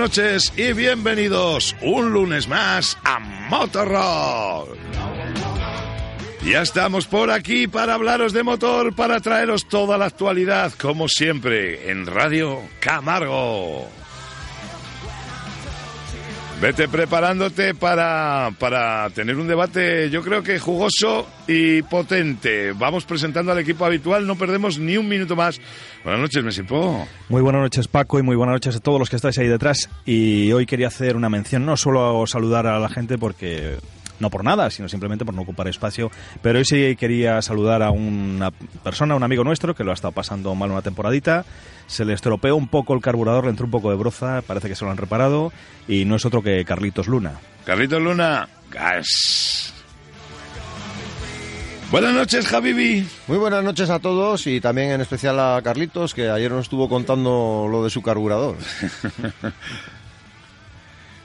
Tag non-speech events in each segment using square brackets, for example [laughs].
Noches y bienvenidos un lunes más a Motorrock. Ya estamos por aquí para hablaros de motor, para traeros toda la actualidad, como siempre, en Radio Camargo. Vete preparándote para, para tener un debate, yo creo que jugoso y potente. Vamos presentando al equipo habitual, no perdemos ni un minuto más. Buenas noches, Mesipo. Muy buenas noches, Paco, y muy buenas noches a todos los que estáis ahí detrás. Y hoy quería hacer una mención, no solo saludar a la gente porque no por nada, sino simplemente por no ocupar espacio. Pero hoy sí quería saludar a una persona, un amigo nuestro, que lo ha estado pasando mal una temporadita. Se le estropeó un poco el carburador, le entró un poco de broza, parece que se lo han reparado. Y no es otro que Carlitos Luna. Carlitos Luna, gas. Buenas noches, Javibi. Muy buenas noches a todos y también en especial a Carlitos, que ayer nos estuvo contando lo de su carburador. [laughs]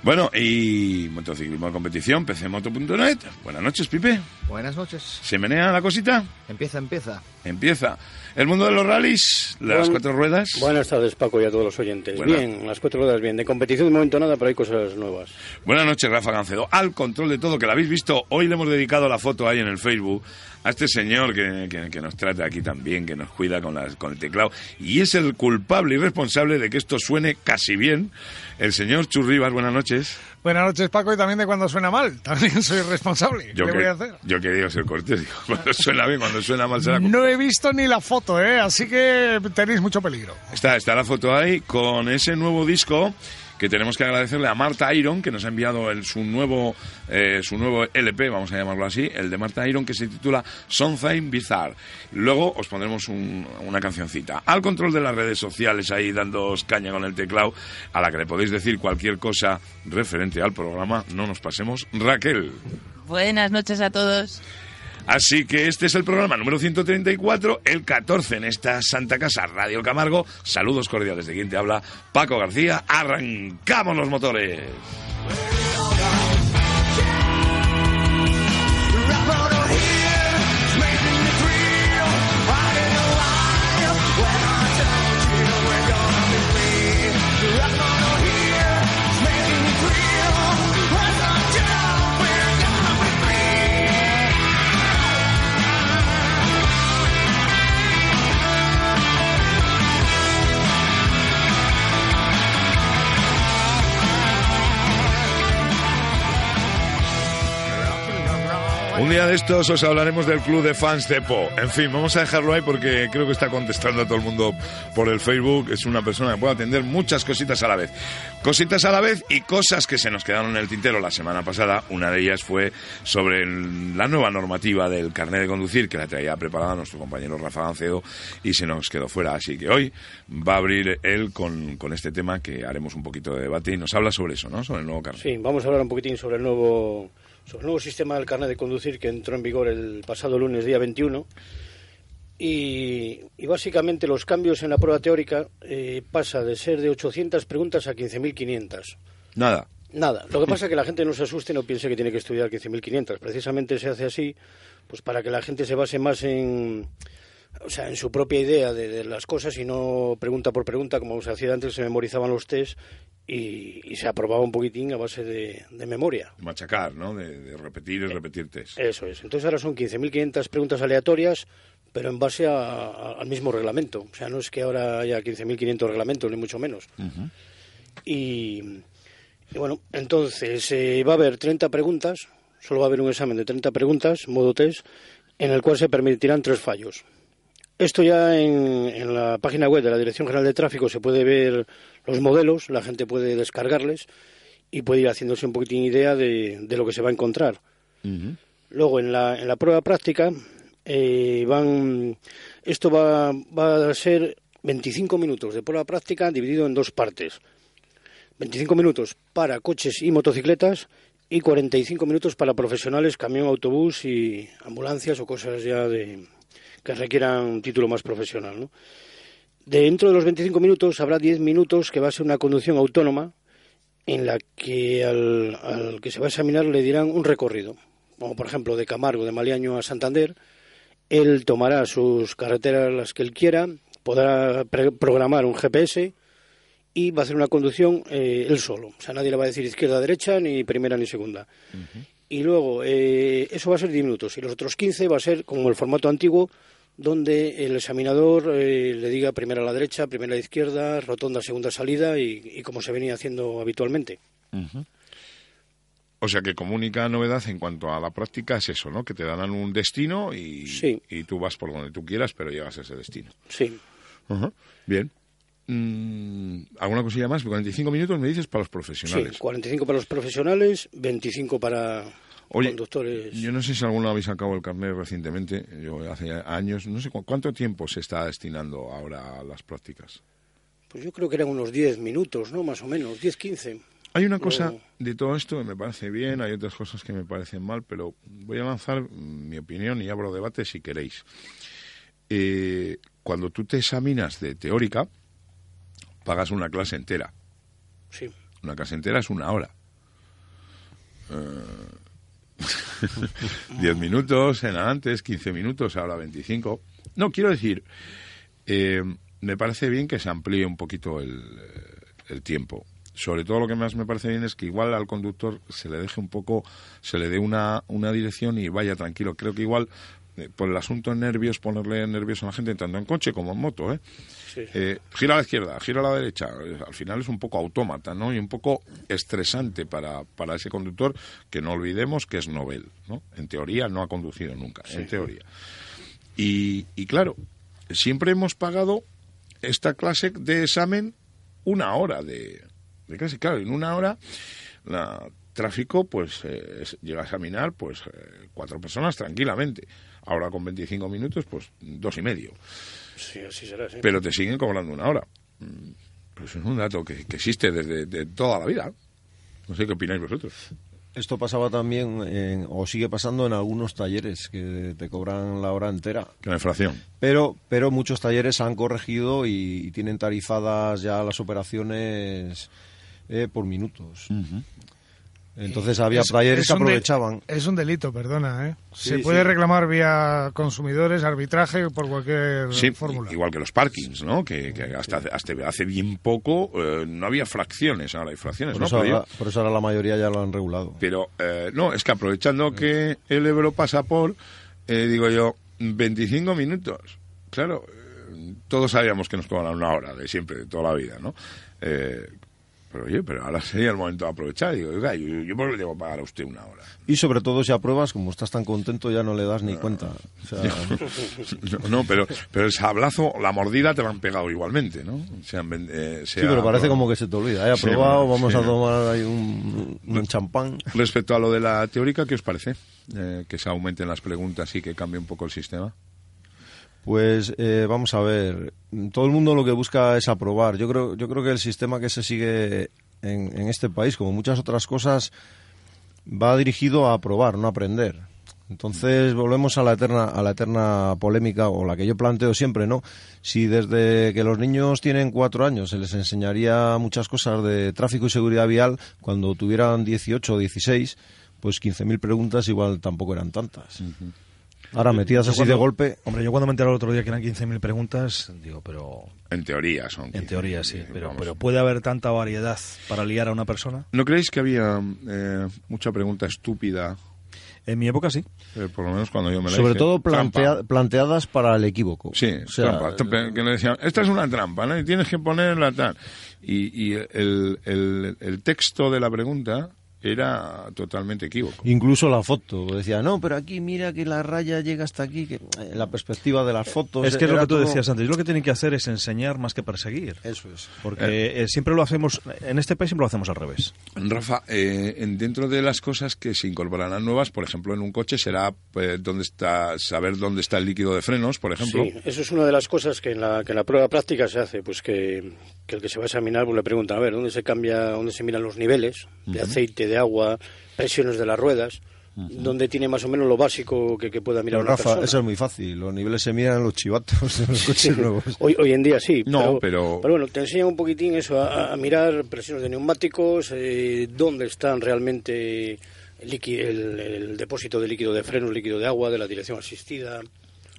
Bueno, y motociclismo de competición, pcmoto.net. Buenas noches, Pipe. Buenas noches. ¿Se menea la cosita? Empieza, empieza. Empieza. El mundo de los rallies, las Buen- cuatro ruedas. Buenas tardes, Paco, y a todos los oyentes. Buenas. Bien, las cuatro ruedas bien. De competición de momento nada, pero hay cosas nuevas. Buenas noches, Rafa Gancedo. Al control de todo, que lo habéis visto. Hoy le hemos dedicado la foto ahí en el Facebook a este señor que, que- que nos trata aquí también, que nos cuida con, las- con el teclado. Y es el culpable y responsable de que esto suene casi bien. El señor Churribas, buenas noches. Buenas noches, Paco, y también de cuando suena mal. [laughs] También soy responsable. Yo ¿Qué que- voy a hacer? Yo quería ser cortés. Digo, [laughs] cuando suena bien, cuando suena mal será No he visto ni la foto, ¿eh? Así que tenéis mucho peligro. Está, está la foto ahí con ese nuevo disco que tenemos que agradecerle a Marta Iron que nos ha enviado el- su nuevo eh, su nuevo LP, vamos a llamarlo así, el de Marta Iron que se titula Something Bizarre. Luego os pondremos un- una cancioncita. Al control de las redes sociales ahí dándoos caña con el teclado, a la que le podéis decir cualquier cosa referente al programa, no nos pasemos. Raquel. Buenas noches a todos. Así que este es el programa número 134, el 14 en esta Santa Casa Radio Camargo. Saludos cordiales de quien te habla, Paco García. Arrancamos los motores. Un día de estos os hablaremos del club de fans de Po. En fin, vamos a dejarlo ahí porque creo que está contestando a todo el mundo por el Facebook. Es una persona que puede atender muchas cositas a la vez. Cositas a la vez y cosas que se nos quedaron en el tintero la semana pasada. Una de ellas fue sobre la nueva normativa del carnet de conducir que la traía preparada nuestro compañero Rafa Gancedo y se nos quedó fuera. Así que hoy va a abrir él con, con este tema que haremos un poquito de debate y nos habla sobre eso, ¿no? Sobre el nuevo carnet. Sí, vamos a hablar un poquitín sobre el nuevo, sobre el nuevo sistema del carnet de conducir que entró en vigor el pasado lunes, día 21. Y, y básicamente los cambios en la prueba teórica eh, pasa de ser de 800 preguntas a 15.500. Nada. Nada, lo que pasa es que la gente no se asuste y no piense que tiene que estudiar 15.500. Precisamente se hace así pues para que la gente se base más en, o sea, en su propia idea de, de las cosas y no pregunta por pregunta, como se hacía antes, se memorizaban los test y, y se aprobaba un poquitín a base de, de memoria. Machacar, ¿no? De, de repetir y repetir test. Eso es. Entonces ahora son 15.500 preguntas aleatorias, pero en base a- a- al mismo reglamento. O sea, no es que ahora haya 15.500 reglamentos, ni mucho menos. y, y bueno, entonces eh, va a haber 30 preguntas, solo va a haber un examen de 30 preguntas, modo test, en el cual se permitirán tres fallos. Esto ya en, en la página web de la Dirección General de Tráfico se puede ver los modelos, la gente puede descargarles y puede ir haciéndose un poquitín idea de, de lo que se va a encontrar. Luego, en la, en la prueba práctica, eh, van, esto va, va a ser 25 minutos de prueba práctica dividido en dos partes. 25 minutos para coches y motocicletas y 45 minutos para profesionales, camión, autobús y ambulancias o cosas ya de que requieran un título más profesional. ¿no? Dentro de los 25 minutos habrá 10 minutos que va a ser una conducción autónoma en la que al, al que se va a examinar le dirán un recorrido, como por ejemplo de Camargo, de Maliaño a Santander. Él tomará sus carreteras las que él quiera, podrá pre- programar un GPS y va a hacer una conducción eh, él solo. O sea, nadie le va a decir izquierda, derecha, ni primera ni segunda. Y luego, eh, eso va a ser 10 minutos. Y los otros 15 va a ser como el formato antiguo, donde el examinador eh, le diga primera a la derecha, primera a la izquierda, rotonda, segunda salida, y, y como se venía haciendo habitualmente. O sea que como única novedad en cuanto a la práctica es eso, ¿no? Que te darán un destino y, Sí. y tú vas por donde tú quieras, pero llegas a ese destino. Sí. Bien. Mm, ¿Alguna cosilla más? 45 minutos me dices para los Sí, profesionales. 45 para los profesionales, 25 para Oye, conductores. Yo no sé si alguno habéis sacado el carnet recientemente, yo hace años, no sé cu- cuánto tiempo se está destinando ahora a las prácticas. Pues yo creo que eran unos 10 minutos, ¿no? Más o menos, 10, 15. Hay una cosa No. de todo esto que me parece bien, hay otras cosas que me parecen mal, pero voy a lanzar mi opinión y abro debate si queréis. Eh, cuando tú te examinas de teórica, pagas una clase entera. Sí. Una clase entera es una hora. Eh, [laughs] Diez minutos, en antes, 15 minutos, ahora 25. No, quiero decir, eh, me parece bien que se amplíe un poquito el, eh, el tiempo. Sobre todo lo que más me parece bien es que igual al conductor se le deje un poco, se le dé una, una dirección y vaya tranquilo. Creo que igual, por el asunto de nervios, ponerle nervios a la gente tanto en coche como en moto, ¿eh? Sí. Eh, gira a la izquierda, gira a la derecha. Eh, Al final es un poco autómata, ¿no? Y un poco estresante para, para ese conductor que no olvidemos que es novel, ¿no? En teoría no ha conducido nunca, en teoría. Y, y claro, siempre hemos pagado esta clase de examen una hora de, de clase. Claro, en una hora la tráfico pues eh, llega a examinar pues eh, cuatro personas tranquilamente. Ahora con 25 minutos pues dos y medio Sí, así será, sí. pero te siguen cobrando una hora. Mm, Pues es un dato que, que existe desde de toda la vida. No sé qué opináis vosotros. Esto pasaba también, en- o sigue pasando en algunos talleres, que te cobran la hora entera. Que la inflación. Pero, pero muchos talleres han corregido y, y tienen tarifadas ya las operaciones eh, por minutos. Entonces había Es- es que de- aprovechaban. Es un delito, perdona, ¿eh? Se Sí, puede sí. reclamar vía consumidores, arbitraje por cualquier Sí, fórmula. igual que los parkings, ¿no? Que, que hasta, hace- hasta hace bien poco eh, no había fracciones, ahora hay fracciones, Por, ¿no? eso yo- por eso ahora la mayoría ya lo han regulado. Pero eh, no, es que aprovechando que el Ebro pasa por, eh, digo yo, 25 minutos. Claro, eh, todos sabíamos que nos cobran una hora de siempre, de toda la vida, ¿no? Eh, pero oye, pero ahora sería el momento de aprovechar. Digo, oiga, yo, yo por qué le que pagar a usted una hora. Y sobre todo si apruebas, como estás tan contento, ya no le das ni cuenta. O sea, No, no, pero, pero el sablazo, la mordida te la han pegado igualmente, ¿no? Sean, ven- eh, sí, sea- pero parece como que se te olvida. He Sí, aprobado, bueno, vamos sí. a tomar ahí un, un champán. Respecto a lo de la teórica, ¿qué os parece? Eh, que se aumenten las preguntas y que cambie un poco el sistema. Pues eh, vamos a ver, todo el mundo lo que busca es aprobar. Yo creo, yo creo que el sistema que se sigue en, en este país, como muchas otras cosas, va dirigido a aprobar, no a aprender. Entonces volvemos a la eterna, a la eterna polémica o la que yo planteo siempre, ¿no? Si desde que los niños tienen cuatro años se les enseñaría muchas cosas de tráfico y seguridad vial, cuando tuvieran 18 o 16, pues 15.000 preguntas igual tampoco eran tantas. Ahora metidas Yo así cuando- de golpe, Hombre, yo cuando me enteré el otro día que eran 15.000 preguntas, digo, pero En teoría son. en 15, teoría sí, pero, vamos. pero ¿puede haber tanta variedad para liar a una persona? ¿No creéis que había eh, mucha pregunta estúpida? En mi época sí. eh, por lo menos cuando yo me la Sobre hice? todo plantea- planteadas para el equívoco. Sí, O sea, trampa. Trampa, Que le decían, esta es una trampa, ¿no? Y tienes que ponerla tal. Y, y el, el, el texto de la pregunta era totalmente equívoco. Incluso la foto. Decía, no, pero aquí mira que la raya llega hasta aquí. Que... eh, La perspectiva de las fotos. es que es lo que tú todo- decías antes. Lo que tienen que hacer es enseñar más que perseguir. Eso es. Porque eh, siempre lo hacemos, en este país siempre lo hacemos al revés. Rafa, eh, en- dentro de las cosas que se incorporarán nuevas, por ejemplo, en un coche será dónde está, saber dónde está el líquido de frenos, por ejemplo. Sí, eso es una de las cosas que en la, que en la prueba práctica se hace, pues que, que el que se va a examinar pues le pregunta, a ver, ¿dónde se cambia, dónde se miran los niveles de aceite, de agua, presiones de las ruedas, dónde tiene más o menos lo básico que, que pueda mirar Pero una Rafa, persona? eso es muy fácil. Los niveles se miran los chivatos de [laughs] los coches nuevos. Hoy, hoy en día sí. No, pero- bueno, te enseñan un poquitín eso, a, a mirar presiones de neumáticos, eh, dónde están realmente el, el- el depósito de líquido de frenos, líquido de agua, de la dirección asistida.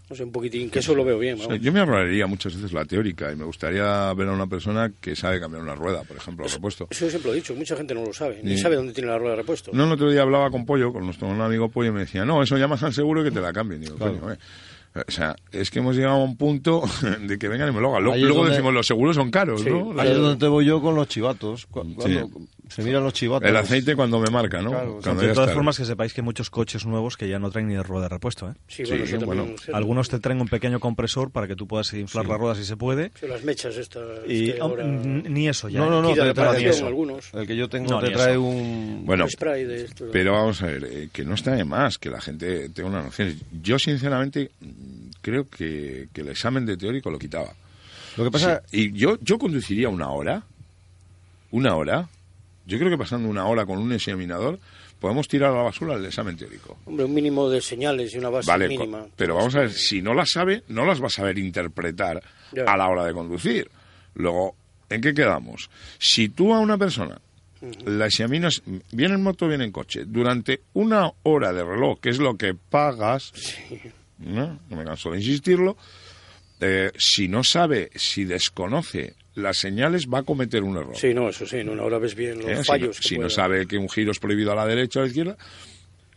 No sé, un poquitín, que eso lo veo bien. O sea, vamos. yo me ahorraría muchas veces la teórica y me gustaría ver a una persona que sabe cambiar una rueda, por ejemplo, al repuesto. Eso siempre lo he dicho, mucha gente no lo sabe, ni Ni- sabe dónde tiene la rueda de repuesto. No, el otro día hablaba con Pollo, con nuestro amigo Pollo, y me decía, no, eso llamas al seguro y que te la cambien. Digo, coño, eh. O sea, es que hemos llegado a un punto [laughs] de que vengan y me lo hagan. Luego donde- decimos, los seguros son caros, Sí, ¿no? Ahí es donde te voy yo con los chivatos. Se miran los chivatos. El aceite cuando me marca, ¿no? Claro, Cuando de todas formas, que sepáis que hay muchos coches nuevos que ya no traen ni de rueda de repuesto. ¿eh? Sí, bueno, Sí, bueno. Algunos te traen un pequeño compresor para que tú puedas inflar las ruedas si se puede. Sí, las mechas estas. Y que ah, ahora- ni eso ya. No, no, no, Quita te trae eso. algunos. El que yo tengo No, te trae eso. un... Bueno, Un spray de esto. Pero vamos a ver, eh, que no está de más que la gente tenga una noción. Yo, sinceramente, creo que, que el examen de teórico lo quitaba. Lo que pasa... Sí, y yo, yo conduciría una hora. Una hora. Yo creo que pasando una hora con un examinador podemos tirar a la basura el examen teórico. Hombre, un mínimo de señales y una base Vale, mínima. pero vamos a ver, si no las sabe, no las va a saber interpretar Ya. a la hora de conducir. Luego, ¿en qué quedamos? Si tú a una persona la examinas, viene en moto, viene en coche, durante una hora de reloj, que es lo que pagas, ¿no? No me canso de insistirlo, eh, si no sabe, si desconoce las señales, va a cometer un error. Sí, no, eso sí, en una hora ves bien los ¿eh? Si no- fallos. Si, no, sabe que un giro es prohibido a la derecha o a la izquierda,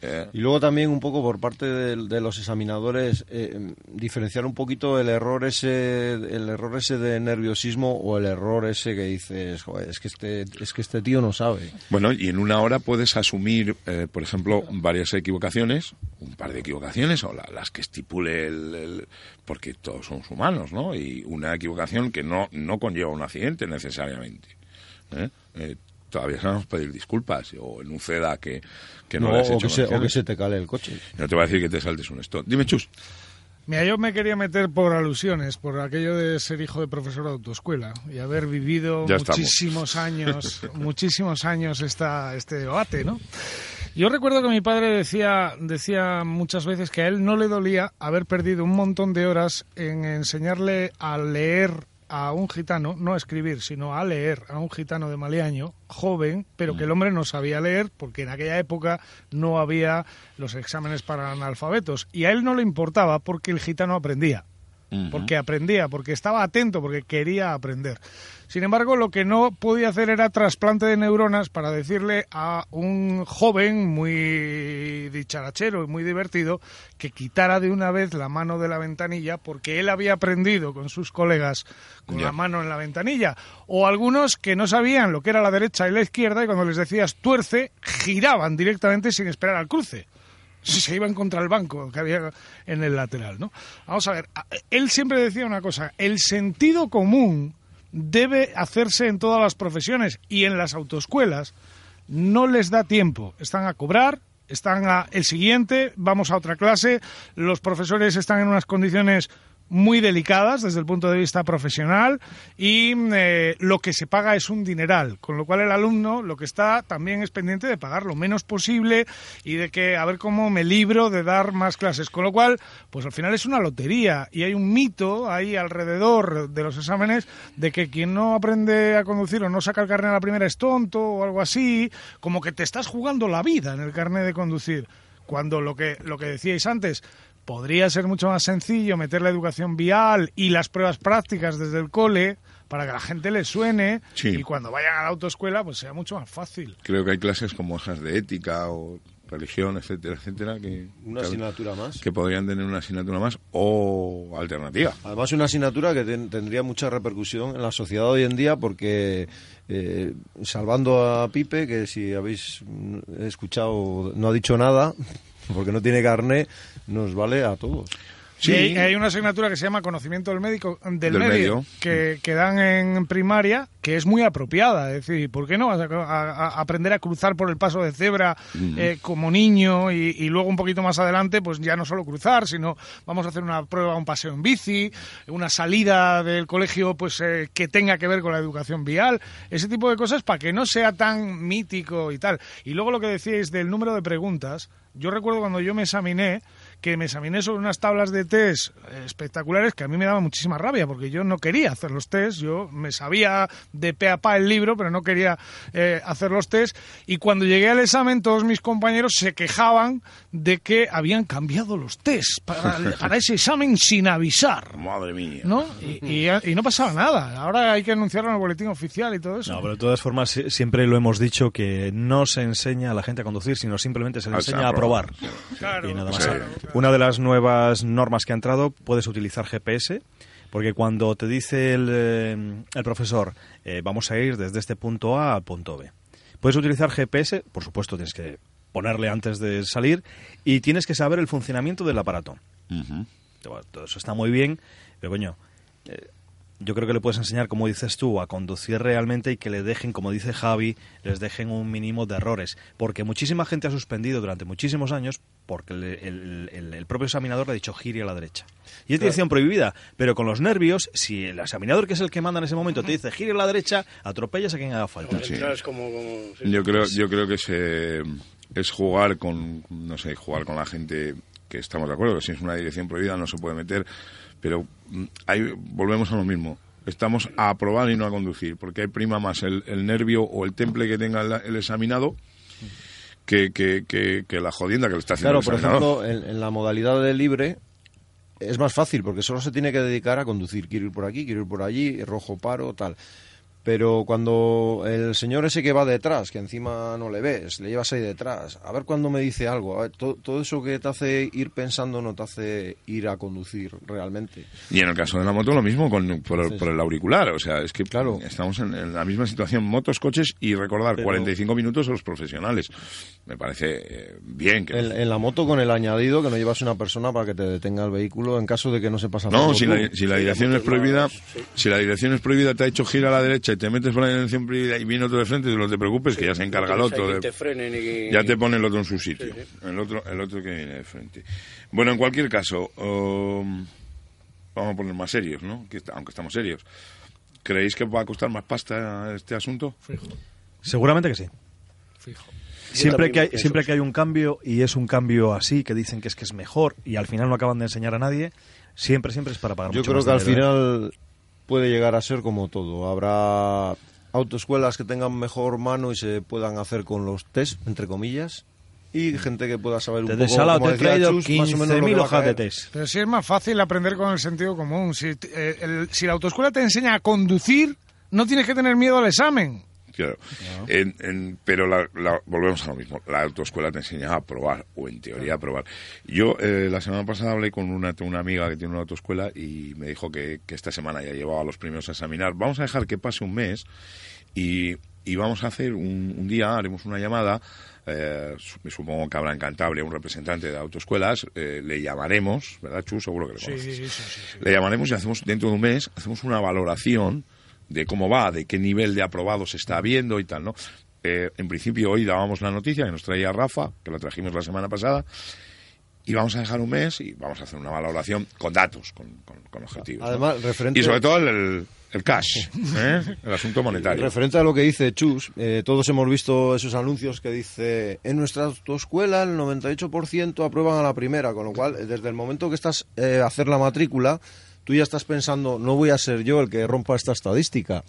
eh, Y luego también un poco por parte de, de los examinadores eh, diferenciar un poquito el error ese el error ese de nerviosismo o el error ese que dices "Joder, es que este es que este tío no sabe Bueno, y en una hora puedes asumir, eh, por ejemplo, varias equivocaciones, un par de equivocaciones, o la- las que estipule el, el- Porque todos somos humanos, ¿no? Y una equivocación que no, no conlleva un accidente necesariamente. ¿eh? Eh, todavía sabemos pedir disculpas, o en un CEDA que, que no, No, has o, hecho que se, o que se te cale el coche No te va a decir que te saltes un stop. Dime, Chus. Mira, yo me quería meter por alusiones, por aquello de ser hijo de profesor de autoescuela y haber vivido Ya estamos. muchísimos años, [laughs] muchísimos años esta, este debate, ¿no? Yo recuerdo que mi padre decía, decía muchas veces que a él no le dolía haber perdido un montón de horas en enseñarle a leer a un gitano, no a escribir, sino a leer a un gitano de Maleaño, joven, pero que el hombre no sabía leer porque en aquella época no había los exámenes para analfabetos. Y a él no le importaba porque el gitano aprendía porque aprendía, porque estaba atento, porque quería aprender. Sin embargo, lo que no podía hacer era trasplante de neuronas para decirle a un joven muy dicharachero y muy divertido que quitara de una vez la mano de la ventanilla porque él había aprendido con sus colegas con la mano en la ventanilla. O algunos que no sabían lo que era la derecha y la izquierda y cuando les decías tuerce, giraban directamente sin esperar al cruce se iban contra el banco que había en el lateral, ¿no? Vamos a ver, él siempre decía una cosa, el sentido común debe hacerse en todas las profesiones y en las autoescuelas no les da tiempo, están a cobrar, están a el siguiente, vamos a otra clase, los profesores están en unas condiciones muy delicadas desde el punto de vista profesional y eh, lo que se paga es un dineral, con lo cual el alumno lo que está también es pendiente de pagar lo menos posible y de que a ver cómo me libro de dar más clases, con lo cual pues al final es una lotería y hay un mito ahí alrededor de los exámenes de que quien no aprende a conducir o no saca el carnet a la primera es tonto o algo así, como que te estás jugando la vida en el carnet de conducir cuando lo que lo que decíais antes podría ser mucho más sencillo meter la educación vial y las pruebas prácticas desde el cole para que a la gente le suene Sí. y cuando vayan a la autoescuela pues sea mucho más fácil. Creo que hay clases como esas de ética o religión, etcétera, etcétera, que, una que- asignatura más que podrían tener una asignatura más o alternativa. Además, una asignatura que ten- tendría mucha repercusión en la sociedad hoy en día porque, eh, salvando a Pipe, que si habéis mm, escuchado no ha dicho nada, porque no tiene carné, nos vale a todos. Sí. Y hay, hay una asignatura que se llama conocimiento del médico del, Del medio, medio. Que, que dan en primaria que es muy apropiada es decir ¿por qué no vas a, a- a aprender a cruzar por el paso de cebra eh, como niño y, y luego un poquito más adelante pues ya no solo cruzar sino vamos a hacer una prueba un paseo en bici una salida del colegio pues eh, que tenga que ver con la educación vial ese tipo de cosas para que no sea tan mítico y tal y luego lo que decíais del número de preguntas yo recuerdo cuando yo me examiné que me examiné sobre unas tablas de test espectaculares que a mí me daba muchísima rabia porque yo no quería hacer los test, yo me sabía de pe a pa el libro, pero no quería eh, hacer los test y cuando llegué al examen todos mis compañeros se quejaban de que habían cambiado los test para, para ese examen sin avisar. Madre mía. ¿No? Y, y- y no pasaba nada. Ahora hay que anunciarlo en el boletín oficial y todo eso. No, pero de todas formas si- siempre lo hemos dicho que no se enseña a la gente a conducir, sino simplemente se le enseña a probar. Claro, Y nada más. claro, Una de las nuevas normas que ha entrado, puedes utilizar GPS, porque cuando te dice el, eh, el profesor, eh, vamos a ir desde este punto A al punto B, puedes utilizar GPS, por supuesto tienes que ponerle antes de salir, y tienes que saber el funcionamiento del aparato. Todo eso está muy bien, pero coño, eh, yo creo que le puedes enseñar, como dices tú, a conducir realmente y que le dejen, como dice Javi, les dejen un mínimo de errores. Porque muchísima gente ha suspendido durante muchísimos años porque el, el- el- el propio examinador le ha dicho gire a la derecha. Y es dirección prohibida, pero con los nervios, si el examinador, que es el que manda en ese momento, te dice gire a la derecha, atropellas a quien haga falta. Sí. Entras como... como- sí. Yo creo, yo creo que es, eh, es jugar con, no sé, jugar con la gente que estamos de acuerdo, que si es una dirección prohibida no se puede meter, pero mm, ahí volvemos a lo mismo. Estamos a aprobar y no a conducir, porque hay prima más el, el nervio o el temple que tenga el, el examinado que, que, que, que la jodienda que le está haciendo Claro, el por ejemplo, en, en la modalidad de libre es más fácil porque solo se tiene que dedicar a conducir. Quiero ir por aquí, quiero ir por allí, rojo paro, tal. Pero cuando el señor ese que va detrás, que encima no le ves, le llevas ahí detrás, a ver cuándo me dice algo, a ver, to- todo eso que te hace ir pensando no te hace ir a conducir realmente. Y en el caso de la moto lo mismo con, por, el- Sí, por el auricular. O sea, es que Claro. estamos en, en la misma situación, motos, coches y recordar Pero- 45 minutos a los profesionales. Me parece eh, bien que... En, en la moto con el añadido que no llevas una persona para que te detenga el vehículo en caso de que no se pasa No, si la, si la dirección es prohibida, sí. si la dirección es prohibida, te ha hecho gira a la derecha y te metes por la dirección prohibida y viene otro de frente, no te preocupes, que ya se encarga el otro. de- te frenen y que- ya te pone el otro en su sitio, Sí, sí. el otro, el otro que viene de frente. Bueno, en cualquier caso, um, vamos a poner más serios, ¿no? Que aunque estamos serios. ¿Creéis que va a costar más pasta este asunto? Fijo, Seguramente que sí. fijo. Siempre que, hay, siempre que hay un cambio y es un cambio así, que dicen que es que es mejor y al final no acaban de enseñar a nadie, siempre, siempre es para pagar Yo mucho creo más que al dinero, ¿eh? final puede llegar a ser como todo. Habrá autoescuelas que tengan mejor mano y se puedan hacer con los test, entre comillas, y gente que pueda saber un Te poco, desala, como te he traído Chus, más o menos lo que 15.000 va a hojas de test. Pero sí es más fácil aprender con el sentido común. Si, eh, el- si la autoescuela te enseña a conducir, no tienes que tener miedo al examen. Claro. En- en- pero la- la- volvemos a lo mismo. La autoescuela te enseña a probar, o en teoría a probar. Yo eh, la semana pasada hablé con una, una amiga que tiene una autoescuela y me dijo que, que esta semana ya llevaba a los primeros a examinar. Vamos a dejar que pase un mes y, y vamos a hacer un, un día, haremos una llamada. eh, su- supongo que habrá en Cantabria un representante de autoescuelas. eh, le llamaremos, ¿verdad, Chu? Seguro que le sí. Le llamaremos y hacemos dentro de un mes, hacemos una valoración de cómo va, de qué nivel de aprobados está habiendo y tal, ¿no? Eh, en principio hoy dábamos la noticia que nos traía Rafa, que la trajimos la semana pasada, y vamos a dejar un mes y vamos a hacer una valoración con datos, con, con- con objetivos. ¿no? Además, referente- Y sobre todo el, el cash, ¿eh? el asunto monetario. Referente a lo que dice Chus, eh, todos hemos visto esos anuncios que dice en nuestra autoescuela el 98% aprueban a la primera, con lo cual desde el momento que estás a hacer la matrícula, tú ya estás pensando, no voy a ser yo el que rompa esta estadística.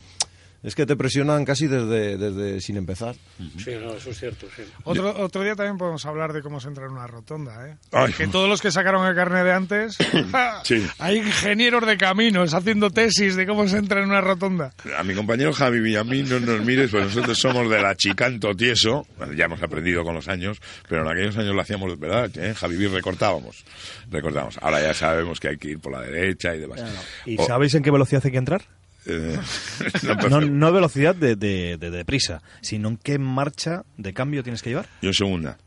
Es que te presionan casi desde, desde sin empezar. Sí, no, eso es cierto, sí. Otro, otro día también podemos hablar de cómo se entra en una rotonda, ¿eh? Ay. Que todos los que sacaron el carnet de antes, [coughs] Sí. hay ingenieros de caminos haciendo tesis de cómo se entra en una rotonda. A mi compañero Javi Villamín no nos mires, pues nosotros somos de la chicanto tieso, Bueno, ya hemos aprendido con los años, pero en aquellos años lo hacíamos, ¿verdad? ¿Eh? Javi recortábamos, recortábamos. Ahora ya sabemos que hay que ir por la derecha y demás. ¿Y O- sabéis en qué velocidad hay que entrar? Eh, [laughs] no, No, velocidad de, de, de deprisa, sino en qué marcha de cambio tienes que llevar. Yo en segunda.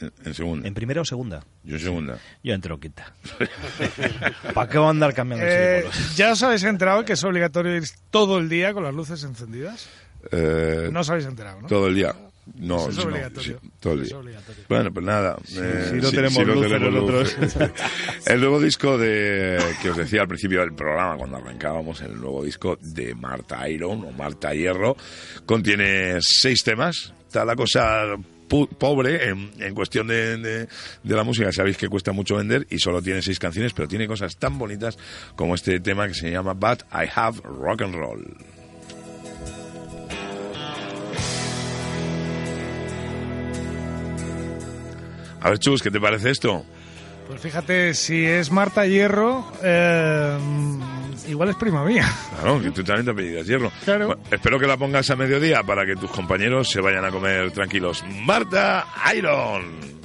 En, en segunda. ¿En primera o segunda? Yo en segunda. Yo entro quita. [laughs] ¿Para qué va a andar cambiando Eh? ¿Ya os habéis enterado que es obligatorio ir todo el día con las luces encendidas? Eh, No os habéis enterado, ¿no? Todo el día. No, Eso es no, obligatorio. sí, todo el Es obligatorio. Bueno, pues nada. eh, si no tenemos luz nosotros. [laughs] [laughs] el nuevo disco de que os decía al principio del programa, cuando arrancábamos, el nuevo disco de Marta Iron o Marta Hierro, contiene seis temas. Está la cosa pu- pobre en, en cuestión de, de- de la música. Sabéis que cuesta mucho vender y solo tiene seis canciones, pero tiene cosas tan bonitas como este tema que se llama But I Have Rock and Roll. A ver, Chus, ¿qué te parece esto? Pues fíjate, si es Marta Hierro, eh, igual es prima mía. Claro, que tú también te apellidas Hierro. Claro. Bueno, espero que la pongas a mediodía para que tus compañeros se vayan a comer tranquilos. Marta Iron.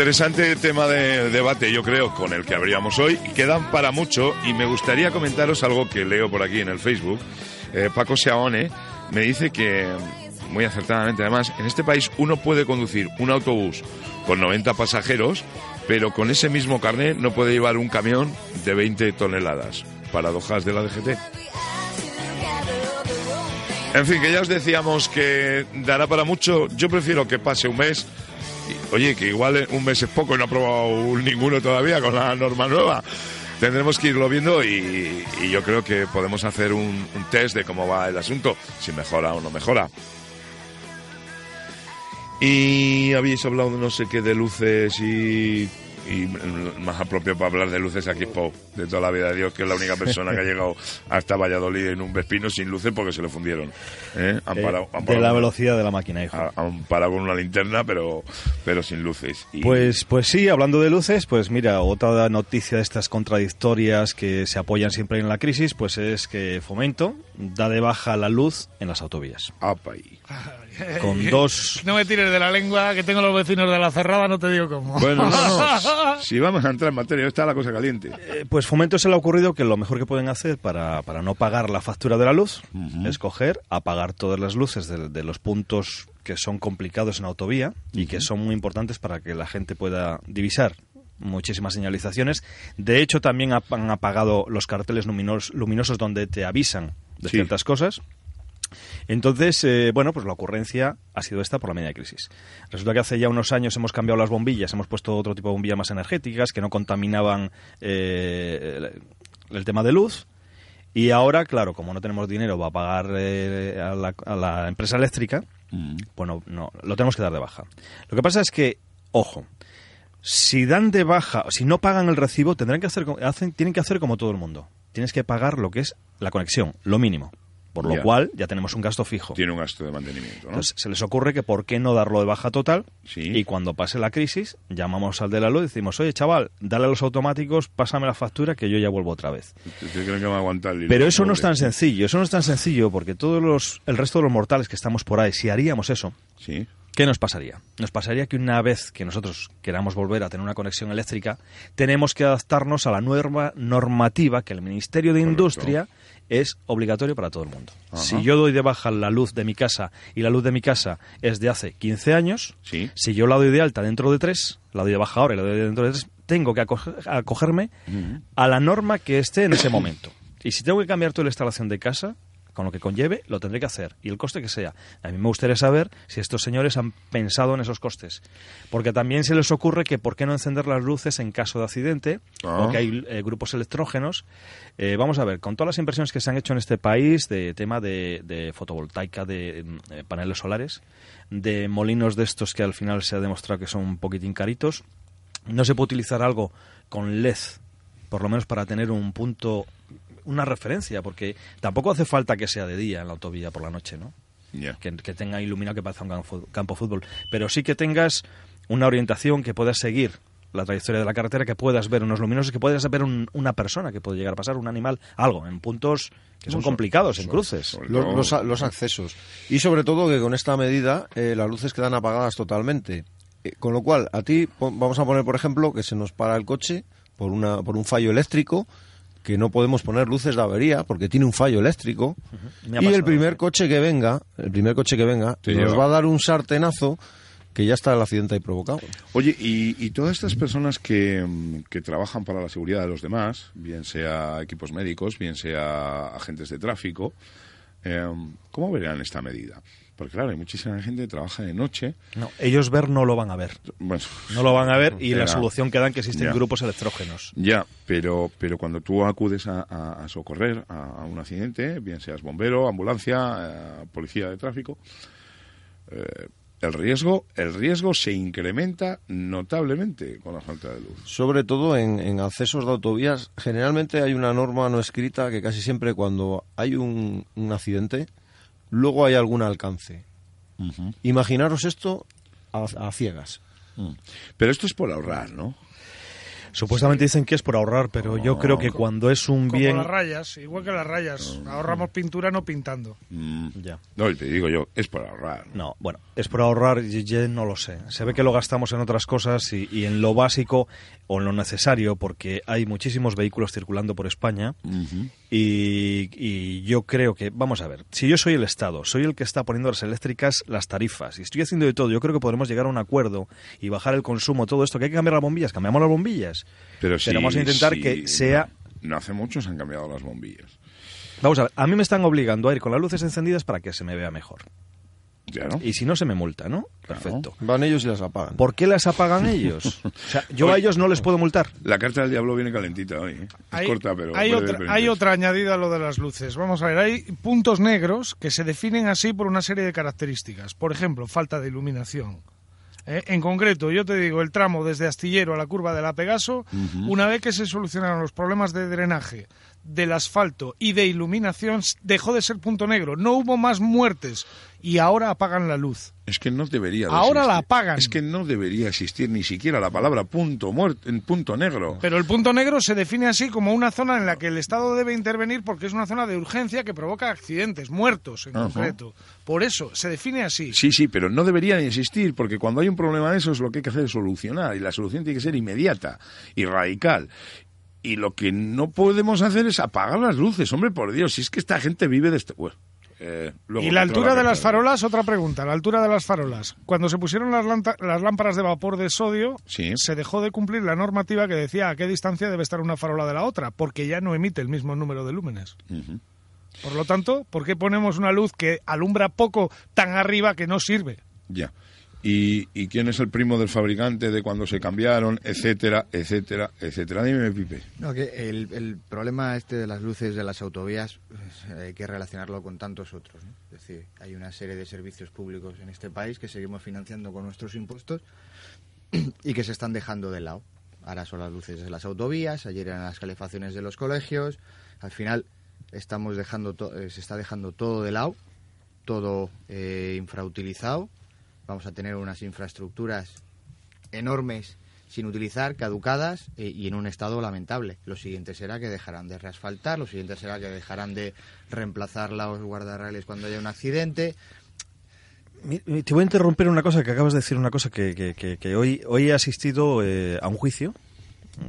Interesante tema de debate, yo creo, con el que habríamos hoy. Quedan para mucho y me gustaría comentaros algo que leo por aquí en el Facebook. Eh, Paco Seaone me dice que, muy acertadamente además, en este país uno puede conducir un autobús con 90 pasajeros, pero con ese mismo carnet no puede llevar un camión de 20 toneladas. Paradojas de la DGT. En fin, que ya os decíamos que dará para mucho. Yo prefiero que pase un mes. Oye, que igual un mes es poco y no ha probado ninguno todavía con la norma nueva. Tendremos que irlo viendo y, yo creo que podemos hacer un, un test de cómo va el asunto, si mejora o no mejora. Y habéis hablado de no sé qué de luces y, y más apropiado para hablar de luces aquí es Pau, de toda la vida de Dios, que es la única persona que ha llegado hasta Valladolid en un Vespino sin luces porque se le fundieron. ¿eh? Han Eh, parado- han de la velocidad de la máquina, hijo. ha- han parado con una linterna, pero, pero sin luces. Y- Pues, pues sí, hablando de luces, pues mira, otra noticia de estas contradictorias que se apoyan siempre en la crisis, pues es que Fomento da de baja la luz en las autovías. Apa. [laughs] Con dos... No me tires de la lengua, que tengo los vecinos de la cerrada, no te digo cómo. Bueno, no, [laughs] no. si vamos a entrar en materia, está la cosa caliente. Eh, Pues Fomento se le ha ocurrido que lo mejor que pueden hacer para, para no pagar la factura de la luz es coger, apagar todas las luces de, de los puntos que son complicados en autovía y que son muy importantes para que la gente pueda divisar muchísimas señalizaciones. De hecho, también han apagado los carteles luminos- luminosos donde te avisan de Sí. ciertas cosas. Entonces, eh, bueno, pues la ocurrencia ha sido esta por la media crisis. Resulta que hace ya unos años hemos cambiado las bombillas, hemos puesto otro tipo de bombillas más energéticas que no contaminaban eh, el, el tema de luz. Y ahora, claro, como no tenemos dinero para pagar eh, a, la, a la empresa eléctrica, bueno, no, lo tenemos que dar de baja. Lo que pasa es que, ojo, si dan de baja, si no pagan el recibo, tendrán que hacer, hacen, tienen que hacer como todo el mundo. Tienes que pagar lo que es la conexión, lo mínimo. Por lo Ya. cual ya tenemos un gasto fijo. Tiene un gasto de mantenimiento, ¿no? Entonces se les ocurre que por qué no darlo de baja total Sí. y cuando pase la crisis llamamos al de la luz y decimos, oye chaval, dale a los automáticos, pásame la factura que yo ya vuelvo otra vez. ¿Ustedes creen que va a aguantar el? Pero eso no es tan sencillo, eso no es tan sencillo porque todos los, el resto de los mortales que estamos por ahí, si haríamos eso, Sí. ¿Qué nos pasaría? Nos pasaría que una vez que nosotros queramos volver a tener una conexión eléctrica, tenemos que adaptarnos a la nueva normativa que el Ministerio de Correcto. Industria es obligatorio para todo el mundo. Ajá. Si yo doy de baja la luz de mi casa y la luz de mi casa es de hace 15 años, Sí. si yo la doy de alta dentro de 3, la doy de baja ahora y la doy dentro de 3, tengo que acoger- acogerme a la norma que esté en ese momento. Y si tengo que cambiar toda la instalación de casa, con lo que conlleve, lo tendré que hacer. Y el coste que sea. A mí me gustaría saber si estos señores han pensado en esos costes. Porque también se les ocurre que por qué no encender las luces en caso de accidente, Ah. porque hay eh, grupos electrógenos. Eh, vamos a ver, con todas las inversiones que se han hecho en este país de tema de, de fotovoltaica, de mm, eh, paneles solares, de molinos de estos que al final se ha demostrado que son un poquitín caritos, no se puede utilizar algo con LED, por lo menos para tener un punto, una referencia, porque tampoco hace falta que sea de día en la autovía por la noche, ¿no? Que, que tenga iluminado que parezca un campo, campo de fútbol, pero sí que tengas una orientación que puedas seguir la trayectoria de la carretera, que puedas ver unos luminosos, que puedas ver un- una persona que puede llegar a pasar, un animal, algo, en puntos que son complicados, en cruces. Los, los a- los accesos. Y sobre todo que con esta medida eh, las luces quedan apagadas totalmente. Eh, con lo cual, a ti, pon- vamos a poner, por ejemplo, que se nos para el coche por, una, por un fallo eléctrico, que no podemos poner luces de avería porque tiene un fallo eléctrico. Y el primer sí. coche que venga, el primer coche que venga, nos va a dar un sartenazo que ya está el accidente ahí provocado. Oye, y, y todas estas personas que, mm, que trabajan para la seguridad de los demás, bien sea equipos médicos, bien sea agentes de tráfico, eh, ¿cómo verán esta medida? Porque claro, hay muchísima gente que trabaja de noche. No, ellos ver no lo van a ver. Bueno, No lo van a ver y la solución que dan que existen Ya. grupos electrógenos. Ya, pero, pero cuando tú acudes a, a- a socorrer a, a un accidente, bien seas bombero, ambulancia, eh, policía de tráfico, eh, el riesgo, el riesgo se incrementa notablemente con la falta de luz. Sobre todo en, en accesos de autovías, generalmente hay una norma no escrita que casi siempre cuando hay un, un accidente, luego hay algún alcance. Imaginaros esto a, a ciegas. Mm. Pero esto es por ahorrar, ¿no? Supuestamente dicen que es por ahorrar, pero yo creo que cuando es un Como bien... las rayas, igual que las rayas. Ahorramos pintura no pintando. Mm. Ya. No, y te digo yo, es por ahorrar. No, bueno, es por ahorrar, y- y no lo sé. Se ve que lo gastamos en otras cosas y, y en lo básico o lo necesario, porque hay muchísimos vehículos circulando por España y, y yo creo que, vamos a ver, si yo soy el Estado, soy el que está poniendo las eléctricas las tarifas y estoy haciendo de todo, yo creo que podremos llegar a un acuerdo y bajar el consumo, todo esto, que hay que cambiar las bombillas, cambiamos las bombillas. Pero sí, vamos a intentar que sea... No, no hace mucho se han cambiado las bombillas. Vamos a ver, a mí me están obligando a ir con las luces encendidas para que se me vea mejor. Y si no, se me multa, ¿no? Perfecto. Van ellos y las apagan. ¿Por qué las apagan [laughs] ellos? O sea, yo a ellos no les puedo multar. La carta del diablo viene calentita hoy. ¿eh? Es Hay, corta, pero... hay otra, hay otra añadida a lo de las luces. Vamos a ver, hay puntos negros que se definen así por una serie de características. Por ejemplo, falta de iluminación. ¿Eh? En concreto, yo te digo, el tramo desde Astillero a la curva de la Pegaso, una vez que se solucionaron los problemas de drenaje, del asfalto y de iluminación, dejó de ser punto negro. No hubo más muertes y ahora apagan la luz. Es que no debería de Ahora la existir. apagan. Es que no debería existir ni siquiera la palabra punto muerto punto negro. Pero el punto negro se define así como una zona en la que el Estado debe intervenir porque es una zona de urgencia que provoca accidentes, muertos en Ajá. concreto. Por eso se define así. Sí, sí, pero no debería de existir, porque cuando hay un problema de esos lo que hay que hacer es solucionar, y la solución tiene que ser inmediata y radical. Y lo que no podemos hacer es apagar las luces, hombre, por Dios, si es que esta gente vive de este... Bueno, eh, luego Y la altura de las farolas, otra pregunta, la altura de las farolas. Cuando se pusieron las, lámparas de vapor de sodio, Sí. se dejó de cumplir la normativa que decía a qué distancia debe estar una farola de la otra, porque ya no emite el mismo número de lúmenes. Por lo tanto, ¿por qué ponemos una luz que alumbra poco tan arriba que no sirve? Ya. ¿Y, ¿Y quién es el primo del fabricante de cuando se cambiaron, etcétera, etcétera, etcétera? Dime, Pipe. No, que el, problema este de las luces de las autovías pues, hay que relacionarlo con tantos otros. ¿no? Es decir, hay una serie de servicios públicos en este país que seguimos financiando con nuestros impuestos [clears throat] y que se están dejando de lado. Ahora son las luces de las autovías, ayer eran las calefacciones de los colegios. Al final estamos dejando to- eh, se está dejando todo de lado, todo eh, infrautilizado. Vamos a tener unas infraestructuras enormes sin utilizar, caducadas eh, y en un estado lamentable. Lo siguiente será que dejarán de reasfaltar, lo siguiente será que dejarán de reemplazar los guardarrailes cuando haya un accidente. Te voy a interrumpir una cosa que acabas de decir, una cosa que- que hoy, hoy he asistido eh, a un juicio.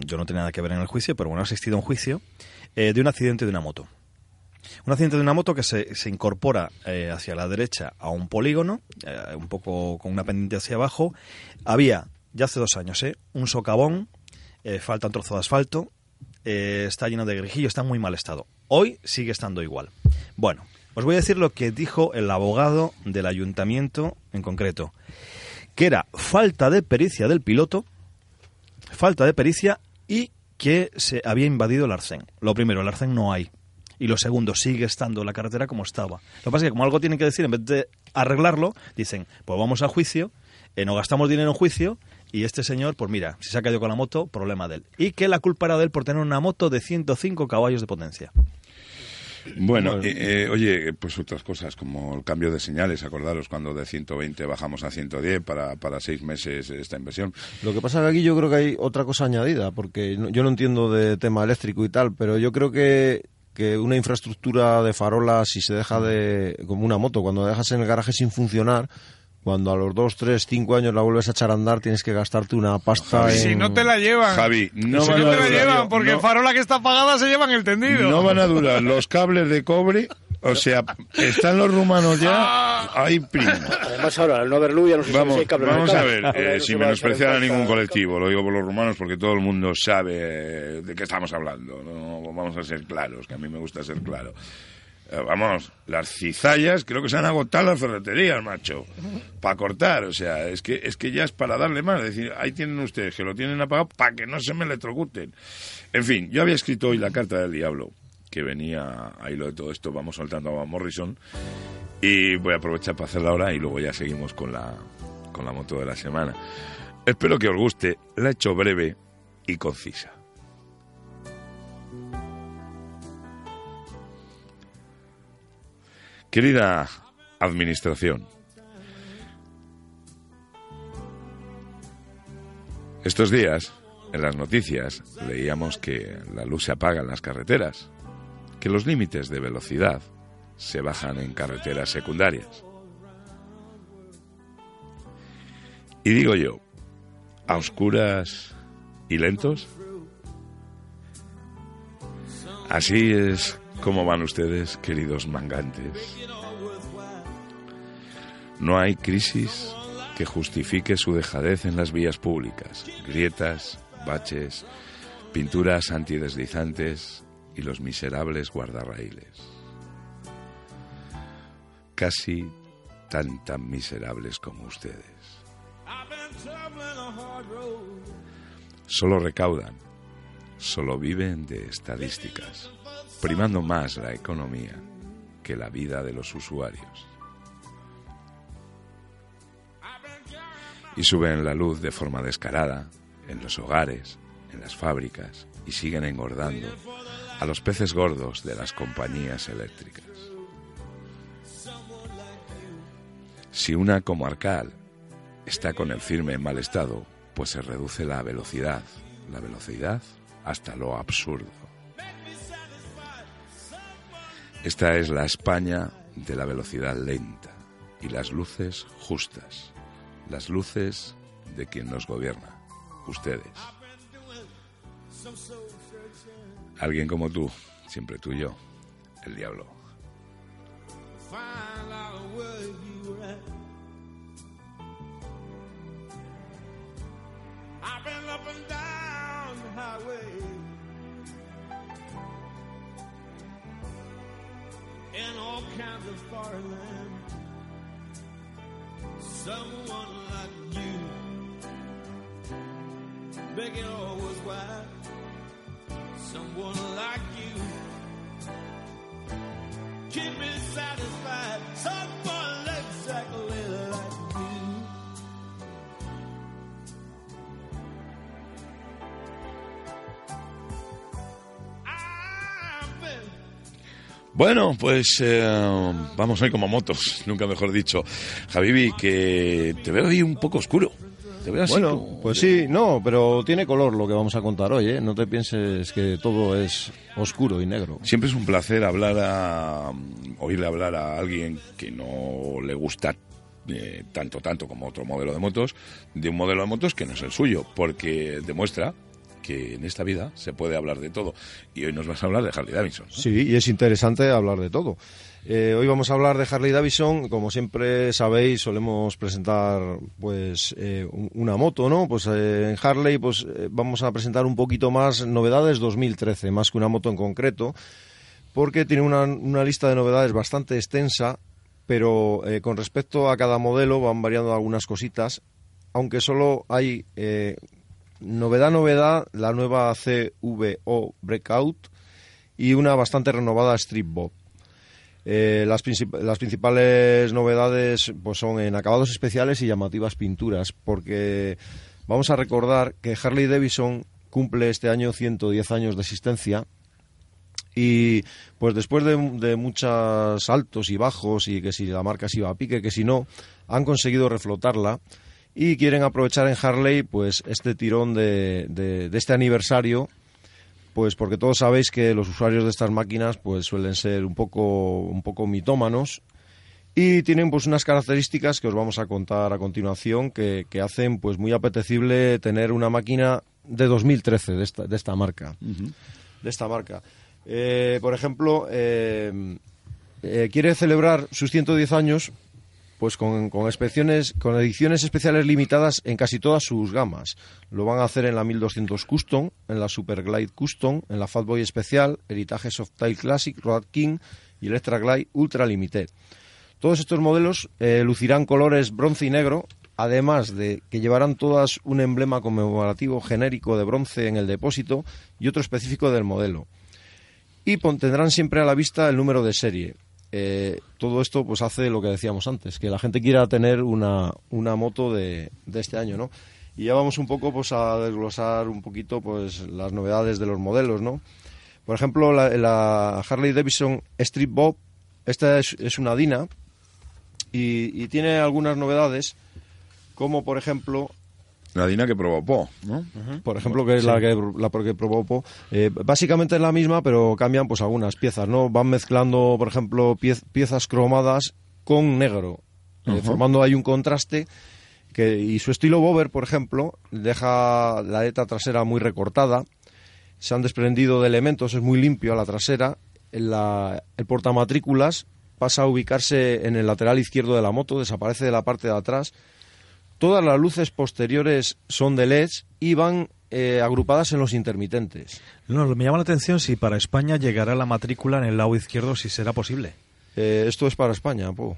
Yo no tenía nada que ver en el juicio, pero bueno, he asistido a un juicio eh, de un accidente de una moto. Un accidente de una moto que se, se incorpora eh, hacia la derecha a un polígono, eh, un poco con una pendiente hacia abajo. Había, ya hace dos años, eh, un socavón, eh, falta un trozo de asfalto, eh, está lleno de grijillo, está en muy mal estado. Hoy sigue estando igual. Bueno, os voy a decir lo que dijo el abogado del ayuntamiento en concreto, que era falta de pericia del piloto, falta de pericia y que se había invadido el arcén. Lo primero, el arcén no hay. Y lo segundo, sigue estando la carretera como estaba. Lo que pasa es que como algo tienen que decir, en vez de arreglarlo, dicen, pues vamos a juicio, eh, no gastamos dinero en juicio y este señor, pues mira, si se ha caído con la moto, problema de él. Y que la culpa era de él por tener una moto de 105 caballos de potencia. Bueno, eh, eh, oye, pues otras cosas como el cambio de señales, acordaros cuando de 120 bajamos a 110 para, para seis meses esta inversión. Lo que pasa es que aquí yo creo que hay otra cosa añadida, porque no- yo no entiendo de tema eléctrico y tal, pero yo creo que, que una infraestructura de farolas, si se deja de. como una moto, cuando la dejas en el garaje sin funcionar, cuando a los 2, 3, 5 años la vuelves a echar a andar, tienes que gastarte una pasta Javi, en. Si no te la llevan. Javi, no si van no a te la durar, llevan, yo- porque no- farola que está apagada se llevan el tendido. No van a durar los cables de cobre, o sea, están los rumanos ya, hay primo. Además, ahora, al no haber luz, ya no sé Vamos, si hay vamos a ver, [laughs] eh, sin menospreciar a ningún colectivo, lo digo por los rumanos porque todo el mundo sabe eh, de qué estamos hablando, no vamos a ser claros, que a mí me gusta ser claro. Eh, vamos, las cizallas creo que se han agotado las ferreterías, macho, para cortar, o sea, es que es que ya es para darle más, es decir, ahí tienen ustedes que lo tienen apagado para que no se me electrocuten. En fin, yo había escrito hoy la carta del diablo, que venía a hilo de todo esto, vamos soltando a Morrison, y voy a aprovechar para hacerla ahora y luego ya seguimos con la, con la moto de la semana. Espero que os guste, la he hecho breve y concisa. Querida Administración, estos días en las noticias leíamos que la luz se apaga en las carreteras, que los límites de velocidad se bajan en carreteras secundarias. Y digo yo, ¿a oscuras y lentos? Así es como van ustedes, queridos mangantes. No hay crisis que justifique su dejadez en las vías públicas. Grietas, baches, pinturas antideslizantes y los miserables guardarraíles. Casi tan tan miserables como ustedes. Solo recaudan, solo viven de estadísticas, primando más la economía que la vida de los usuarios. Y suben la luz de forma descarada en los hogares, en las fábricas y siguen engordando a los peces gordos de las compañías eléctricas. Si una comarcal está con el firme en mal estado, pues se reduce la velocidad, la velocidad hasta lo absurdo. Esta es la España de la velocidad lenta y las luces justas, las luces de quien nos gobierna, ustedes. Alguien como tú, siempre tú y yo, el diablo. In all kinds of foreign lands. Someone like you. Someone like you, keep me satisfied. Bueno, pues eh, vamos hoy como motos, nunca mejor dicho. Javibi, que te veo ahí un poco oscuro. Te veo así Bueno, como- pues sí, no, pero tiene color lo que vamos a contar hoy, ¿eh? No te pienses que todo es oscuro y negro. Siempre es un placer hablar a oírle hablar a alguien que no le gusta eh, tanto tanto como otro modelo de motos, de un modelo de motos que no es el suyo, porque demuestra que en esta vida se puede hablar de todo. Y hoy nos vas a hablar de Harley Davidson. ¿no? Sí, y es interesante hablar de todo. Eh, hoy vamos a hablar de Harley Davidson. Como siempre sabéis, solemos presentar pues eh, un- una moto, ¿no? Pues eh, en Harley pues vamos a presentar un poquito más novedades 2013, más que una moto en concreto. porque tiene una, una lista de novedades bastante extensa, pero con respecto a cada modelo van variando algunas cositas, aunque solo hay novedad, novedad, la nueva CVO Breakout y una bastante renovada Strip Bob. Eh, las, princip- las principales novedades pues, son en acabados especiales y llamativas pinturas, porque vamos a recordar que Harley Davidson cumple este año 110 años de existencia y pues después de, muchos altos y bajos y que si la marca se iba a pique, que si no, han conseguido reflotarla y quieren aprovechar en Harley pues este tirón de este aniversario pues porque todos sabéis que los usuarios de estas máquinas pues suelen ser un poco un poco mitómanos y tienen pues unas características que os vamos a contar a continuación que, que hacen pues muy apetecible tener una máquina de 2013 de esta, de esta marca. De esta marca. Eh, por ejemplo eh, eh, quiere celebrar sus 110 años pues con, con con ediciones especiales limitadas en casi todas sus gamas. Lo van a hacer en la 1200 Custom, en la Super Glide Custom, en la Fatboy Especial, Heritage Softail Classic, Road King y Electra Glide Ultra Limited. Todos estos modelos eh, lucirán colores bronce y negro, además de que llevarán todas un emblema conmemorativo genérico de bronce en el depósito y otro específico del modelo y tendrán siempre a la vista el número de serie. Eh, todo esto pues hace lo que decíamos antes, que la gente quiera tener una, una moto de, de este año, ¿no? Y ya vamos un poco pues a desglosar un poquito pues las novedades de los modelos, ¿no? Por ejemplo, la, Harley Davidson Street Bob, esta es, una Dina y tiene algunas novedades, como por ejemplo La Dina que probó Po, ¿no? por ejemplo, que es la que la que probó Po. Eh, básicamente es la misma, pero cambian pues algunas piezas, ¿no? Van mezclando, por ejemplo, piez- piezas cromadas con negro, eh, formando ahí un contraste. Que, y su estilo Bober, por ejemplo, deja la aleta trasera muy recortada, se han desprendido de elementos, es muy limpio a la trasera, la- el portamatrículas pasa a ubicarse en el lateral izquierdo de la moto, desaparece de la parte de atrás, Todas las luces posteriores son de LEDs y van eh, agrupadas en los intermitentes. No, me llama la atención si para España llegará la matrícula en el lado izquierdo, si será posible. Eh, esto es para España, po.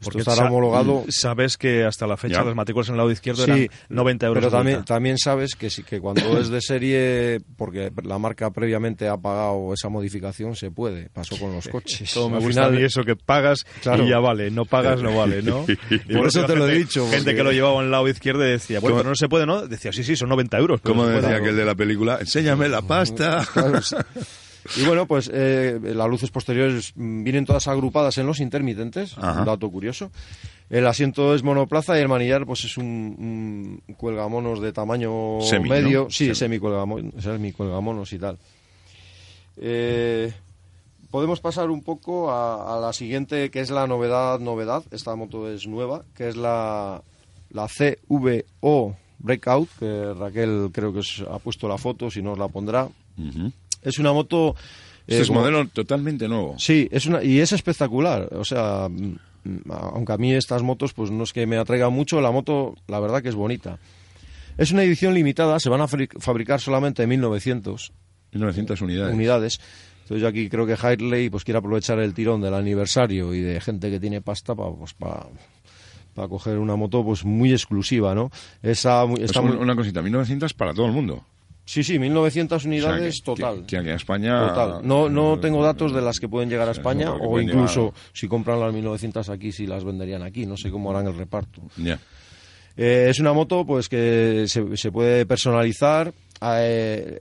Esto Porque estará homologado. Sabes que hasta la fecha Ya. las matrículas en el lado izquierdo Sí, eran 90 euros. pero también, también sabes que, sí, que cuando es de serie, porque la marca previamente ha pagado esa modificación, se puede. Pasó con los [laughs] coches. Todo me Al gusta final- mí eso, que pagas Claro. y ya vale, no pagas no vale, ¿no? [laughs] Y Por eso te lo he dicho, Gente porque- que lo llevaba en el lado izquierdo y decía, bueno, pero no se puede, ¿no? Decía, sí, sí, son 90 euros. Como decía aquel de la película, enséñame la pasta. Claro. [laughs] Y bueno, pues eh, las luces posteriores vienen todas agrupadas en los intermitentes, Ajá. un dato curioso. El asiento es monoplaza y el manillar pues es un, un cuelgamonos de tamaño Semi, ¿no? medio, sí, Semi. semi cuelgamonos, semi cuelgamonos y tal. Eh, podemos pasar un poco a, a la siguiente, que es la novedad, novedad. Esta moto es nueva, que es la, la CVO Breakout, que Raquel creo que os ha puesto la foto, si no os la pondrá. Es una moto... Este eh, es como- modelo totalmente nuevo. Sí, es una, y es espectacular. O sea, mm, aunque a mí estas motos pues no es que me atraigan mucho, la moto la verdad que es bonita. Es una edición limitada, se van a fabri- fabricar solamente 1900 1900 unidades. unidades. Entonces yo aquí creo que Harley pues quiere aprovechar el tirón del aniversario y de gente que tiene pasta para pues, pa- pa coger una moto pues muy exclusiva, ¿no? Esa Es un- una cosita, 1900 para todo el mundo. Sí, sí, 1900 O sea, unidades que- total. Que, aquí en España... Total. No, no tengo datos de las que pueden llegar a España o incluso llegar- si compran las 1900 aquí, si las venderían aquí. No sé cómo harán el reparto. Eh, es una moto pues que se, se puede personalizar. Eh,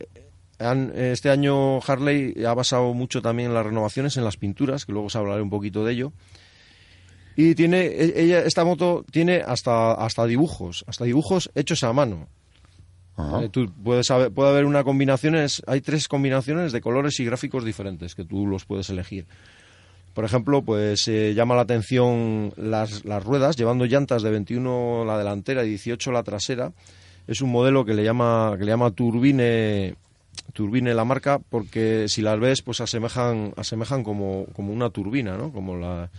este año Harley ha basado mucho también en las renovaciones, en las pinturas, que luego os hablaré un poquito de ello. Y tiene, e- ella, esta moto tiene hasta, hasta dibujos, hasta dibujos hechos a mano. Eh, tú puedes saber- puede haber una combinaciones, hay tres combinaciones de colores y gráficos diferentes que tú los puedes elegir. Por ejemplo, pues eh, llama la atención las, las ruedas, llevando llantas de 21 la delantera y 18 la trasera. Es un modelo que le llama, que le llama Turbine, Turbine la marca, porque si las ves, pues asemejan, asemejan como, como una turbina, ¿no? Como la,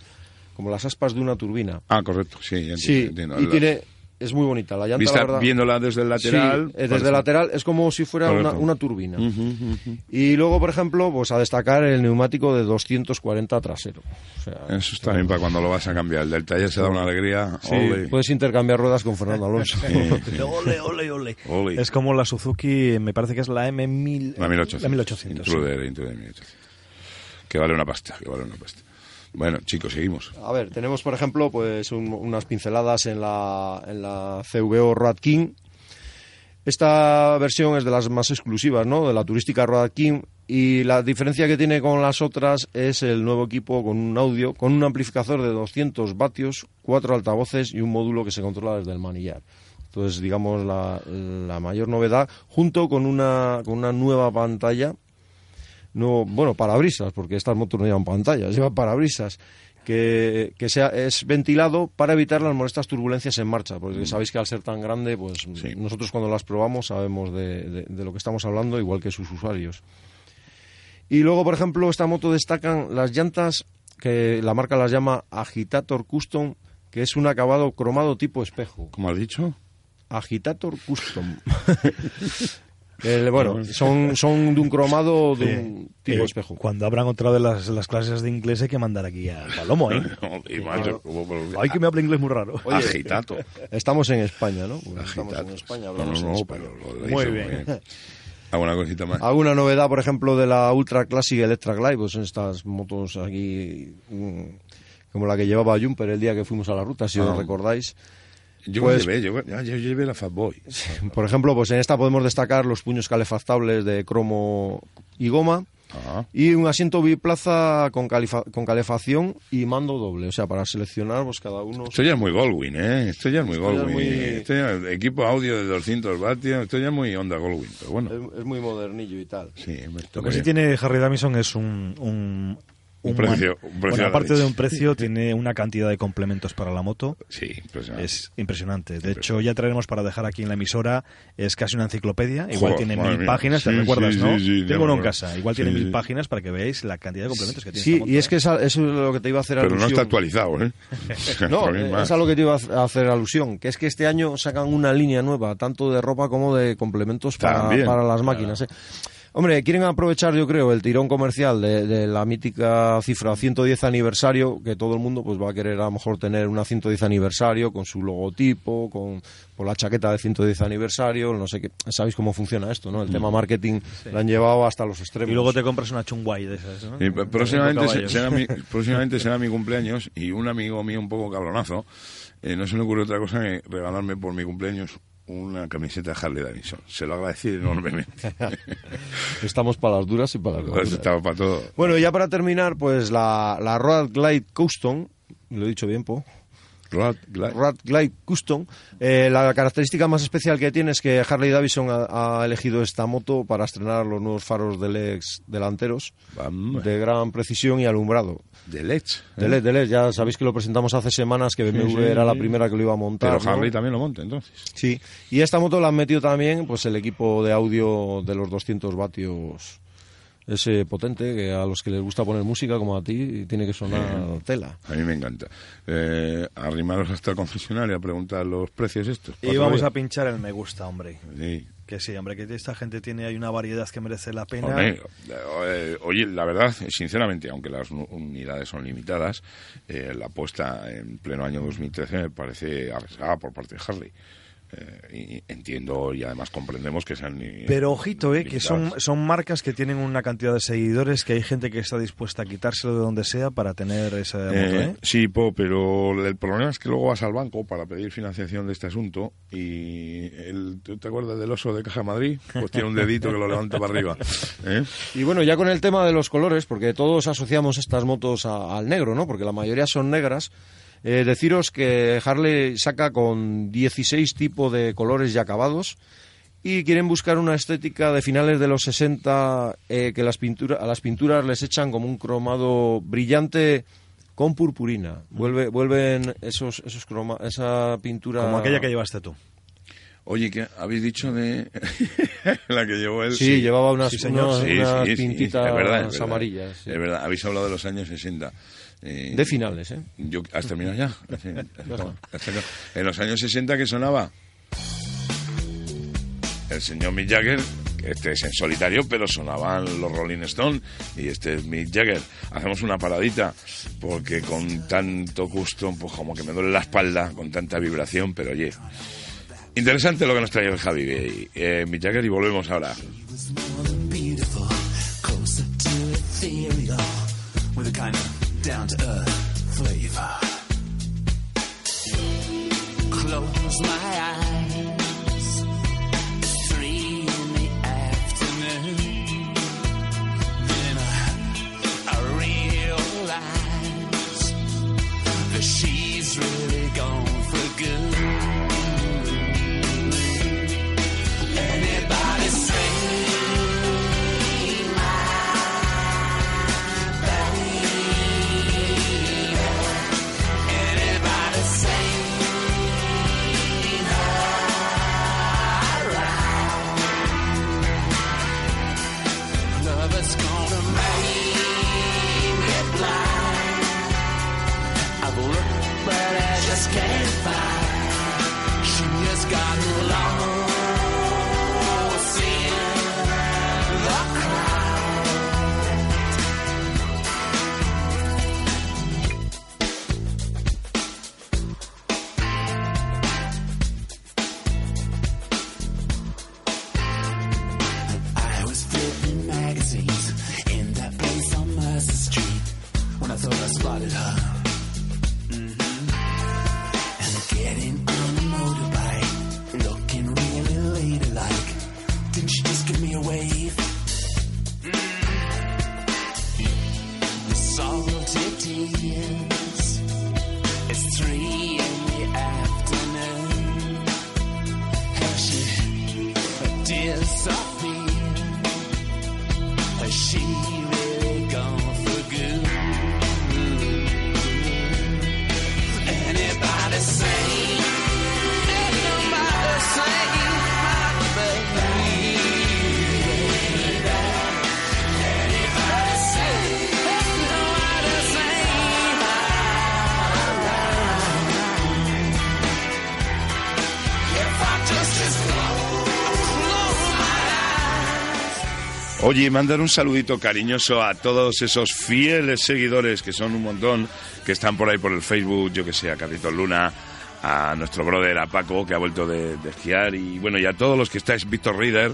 como las aspas de una turbina. Ah, correcto, sí, ya Sí, entiendo, entiendo. y Las- tiene, es muy bonita. La llanta, Vista- la verdad, viéndola desde el lateral. Sí, eh, desde el lateral es como si fuera una, turbina. Y luego, por ejemplo, pues a destacar el neumático de 240 trasero. O sea, Eso está bien para cuando lo vas a cambiar. El del taller se da una alegría. sí, Ole. puedes intercambiar ruedas con Fernando [laughs] Alonso. [laughs] Ole, ole, ole. Ole. Es como la Suzuki, me parece que es la M1000. La 1800. La 1800. sí. Intruder, Intruder 1800. Que vale una pasta, que vale una pasta. Bueno, chicos, seguimos. A ver, tenemos por ejemplo pues un- unas pinceladas en la, en la CVO Road King. Esta versión es de las más exclusivas, ¿no? De la turística Road King y la diferencia que tiene con las otras es el nuevo equipo con un audio, con un amplificador de 200 vatios, cuatro altavoces y un módulo que se controla desde el manillar. Entonces, digamos, la, la mayor novedad, junto con una, con una nueva pantalla no bueno parabrisas porque estas motos no llevan pantallas llevan parabrisas que, que sea es ventilado para evitar las molestas turbulencias en marcha porque sabéis que al ser tan grande pues Sí. nosotros cuando las probamos sabemos de, de- de lo que estamos hablando igual que sus usuarios y luego por ejemplo esta moto destacan las llantas que la marca las llama Agitator Custom que es un acabado cromado tipo espejo ¿Cómo has dicho? Agitator Custom [laughs] El- bueno, son, son de un cromado de un tipo Eh, espejo. Cuando abran otra de las, las clases de inglés hay que mandar aquí a Palomo, ¿eh? Ole, macho, como por- Ay, que me habla inglés muy raro. Oye, Agitato. Estamos en España, ¿no? Pues estamos Agitato. en España, No, hablamos no, en no, español. pero lo Muy hizo bien. ¿Alguna cosita más? ¿Alguna novedad, por ejemplo, de la Ultra Classic Electra Glide? Pues son estas motos aquí, mm, como la que llevaba Jumper el día que fuimos a la ruta, si Ah. os recordáis. Yo Pues- llevé, yo, yo llevé la Fatboy. Por ejemplo, pues en esta podemos destacar los puños calefactables de cromo y goma Ah, y un asiento biplaza con, con calefacción y mando doble. O sea, para seleccionar, pues cada uno... esto ya es muy Goldwyn, ¿eh? Esto ya es muy Esto ya es Goldwyn. muy- Esto ya es equipo audio de 200 vatios. Esto ya es muy onda Goldwyn. Pero bueno, Es, es muy modernillo y tal. sí. Lo que sí tiene Harry Davidson es un... un Un precio- un precio bueno, aparte de un precio, tiene una cantidad de complementos para la moto. Sí, impresionante. Es impresionante. De hecho, ya traeremos para dejar aquí en la emisora. Es casi una enciclopedia. Igual Joder, tiene mil mía. páginas, ¿te Sí, recuerdas, sí, no? sí, sí, Tengo uno en casa. Igual tiene Sí, mil sí. páginas para que veáis la cantidad de complementos que tiene Sí, esta moto, y es ¿eh? que esa- eso es lo que te iba a hacer Pero no alusión. está actualizado, ¿eh? [laughs] [laughs] No, eh, es a lo que te iba a hacer alusión, que es que este año sacan una línea nueva, tanto de ropa como de complementos para las máquinas. ¿eh? Hombre, quieren aprovechar, yo creo, el tirón comercial de, de la mítica cifra 110 aniversario, que todo el mundo pues va a querer a lo mejor tener una 110 aniversario con su logotipo, con, con la chaqueta de 110 aniversario, no sé qué. Sabéis cómo funciona esto, ¿no? El tema marketing lo han llevado hasta los extremos. Y luego te compras una chungguay de esas, ¿no? Sí, será mi, [laughs] próximamente será mi cumpleaños y un amigo mío un poco cabronazo, eh, no se me ocurre otra cosa que regalarme por mi cumpleaños una camiseta de Harley Davidson. Se lo agradecí enormemente. [laughs] Estamos para las duras y para las Pues duras. estaba para todo. Bueno, y ya para terminar, pues la, la Road Glide Custom, lo he dicho bien, Po. Road Glide. Custom. Eh, la característica más especial que tiene es que Harley Davidson ha, ha elegido esta moto para estrenar los nuevos faros de LEDs delanteros Vamos. de gran precisión y alumbrado. De LED, de LED, ya sabéis que lo presentamos hace semanas, que BMW Sí, sí, era la primera que lo iba a montar. Pero ¿no? Harley también lo monta, entonces. Sí, y esta moto la han metido también pues el equipo de audio de los 200 vatios ese potente que a los que les gusta poner música como a ti tiene que sonar [laughs] tela. A mí me encanta. Eh, arrimaros hasta el concesionario a preguntar los precios estos. Y vamos a pinchar el me gusta, hombre. Sí. Que sí, hombre, que esta gente tiene hay una variedad que merece la pena. Hombre, eh, oye, la verdad, sinceramente, aunque las unidades son limitadas, eh, la apuesta en pleno año 2013 me parece arriesgada por parte de Harley. Eh, y entiendo y además comprendemos que sean. Pero ojito, eh, que son, son marcas que tienen una cantidad de seguidores que hay gente que está dispuesta a quitárselo de donde sea para tener esa moto, Eh, ¿eh? Sí, Po, pero el problema es que luego vas al banco para pedir financiación de este asunto y el, ¿tú te acuerdas del oso de Caja Madrid? Pues tiene un dedito que lo levanta para arriba. ¿eh? Y bueno, ya con el tema de los colores, porque todos asociamos estas motos a- al negro, ¿no? Porque la mayoría son negras. Eh, deciros que Harley saca con 16 tipos de colores y acabados y quieren buscar una estética de finales de los 60 eh, que las pinturas a las pinturas les echan como un cromado brillante con purpurina. Vuelve, vuelven esos, esos croma, esa pintura Como aquella que llevaste tú. Oye, ¿qué habéis dicho de [laughs] la que llevó él? Sí, llevaba unas, Sí, pintitas es verdad, es verdad. amarillas. Es verdad, habéis hablado de los años 60. Eh, De finales, ¿eh? Yo, ¿Has terminado ya? [laughs] Sí, ¿has terminado? En los años 60 que sonaba el señor Mick Jagger, este es en solitario, pero sonaban los Rolling Stones y este es Mick Jagger. Hacemos una paradita porque con tanto gusto, pues como que me duele la espalda, con tanta vibración, pero oye, interesante lo que nos trae el Javi, eh, Mick Jagger y volvemos ahora. Down to earth flavor. Close my eyes, Oye, y mandar un saludito cariñoso a todos esos fieles seguidores, que son un montón, que están por ahí por el Facebook, yo que sé, a Carlitos Luna, a nuestro brother, a Paco, que ha vuelto de, esquiar, y bueno, y a todos los que estáis, Víctor Rider,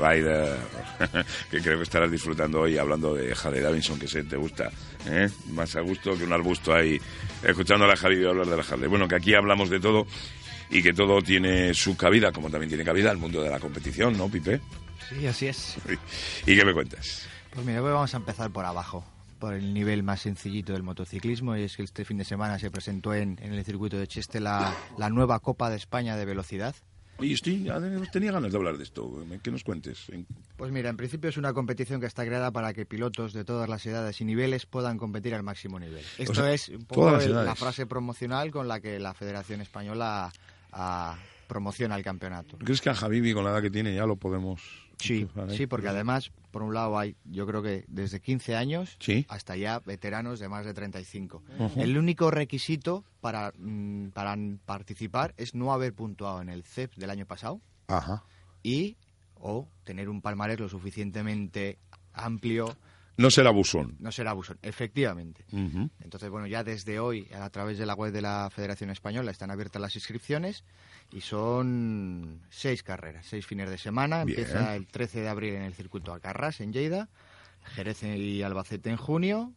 Ryder, [laughs] que creo que estarás disfrutando hoy hablando de Harley Davidson, que sé, te gusta, ¿eh? más a gusto que un arbusto ahí, escuchando a la Javi hablar de la Harley. Bueno, que aquí hablamos de todo y que todo tiene su cabida, como también tiene cabida el mundo de la competición, ¿no, Pipe? Sí, así es. ¿Y qué me cuentas? Pues mira, hoy vamos a empezar por abajo, por el nivel más sencillito del motociclismo, y es que este fin de semana se presentó en, en el circuito de Cheste la, la nueva Copa de España de Velocidad. Oye, estoy, tenía ganas de hablar de esto, que nos cuentes. En- Pues mira, en principio es una competición que está creada para que pilotos de todas las edades y niveles puedan competir al máximo nivel. Esto sea, es un poco el- la frase promocional con la que la Federación Española ah, promociona el campeonato. ¿Crees que a Javibi, con la edad que tiene, ya lo podemos... Sí, eh? sí, porque además, por un lado hay, yo creo que desde 15 años Sí. hasta ya veteranos de más de 35. Ujú. El único requisito para, mm, para participar es no haber puntuado en el CEP del año pasado Ajá. y o tener un palmarés lo suficientemente amplio, No será busón. no ser abusón, efectivamente. Entonces, bueno, ya desde hoy, a través de la web de la Federación Española, están abiertas las inscripciones y son seis carreras, seis fines de semana. Bien. Empieza el 13 de abril en el circuito Alcarrás, en Lleida, Jerez y Albacete en junio,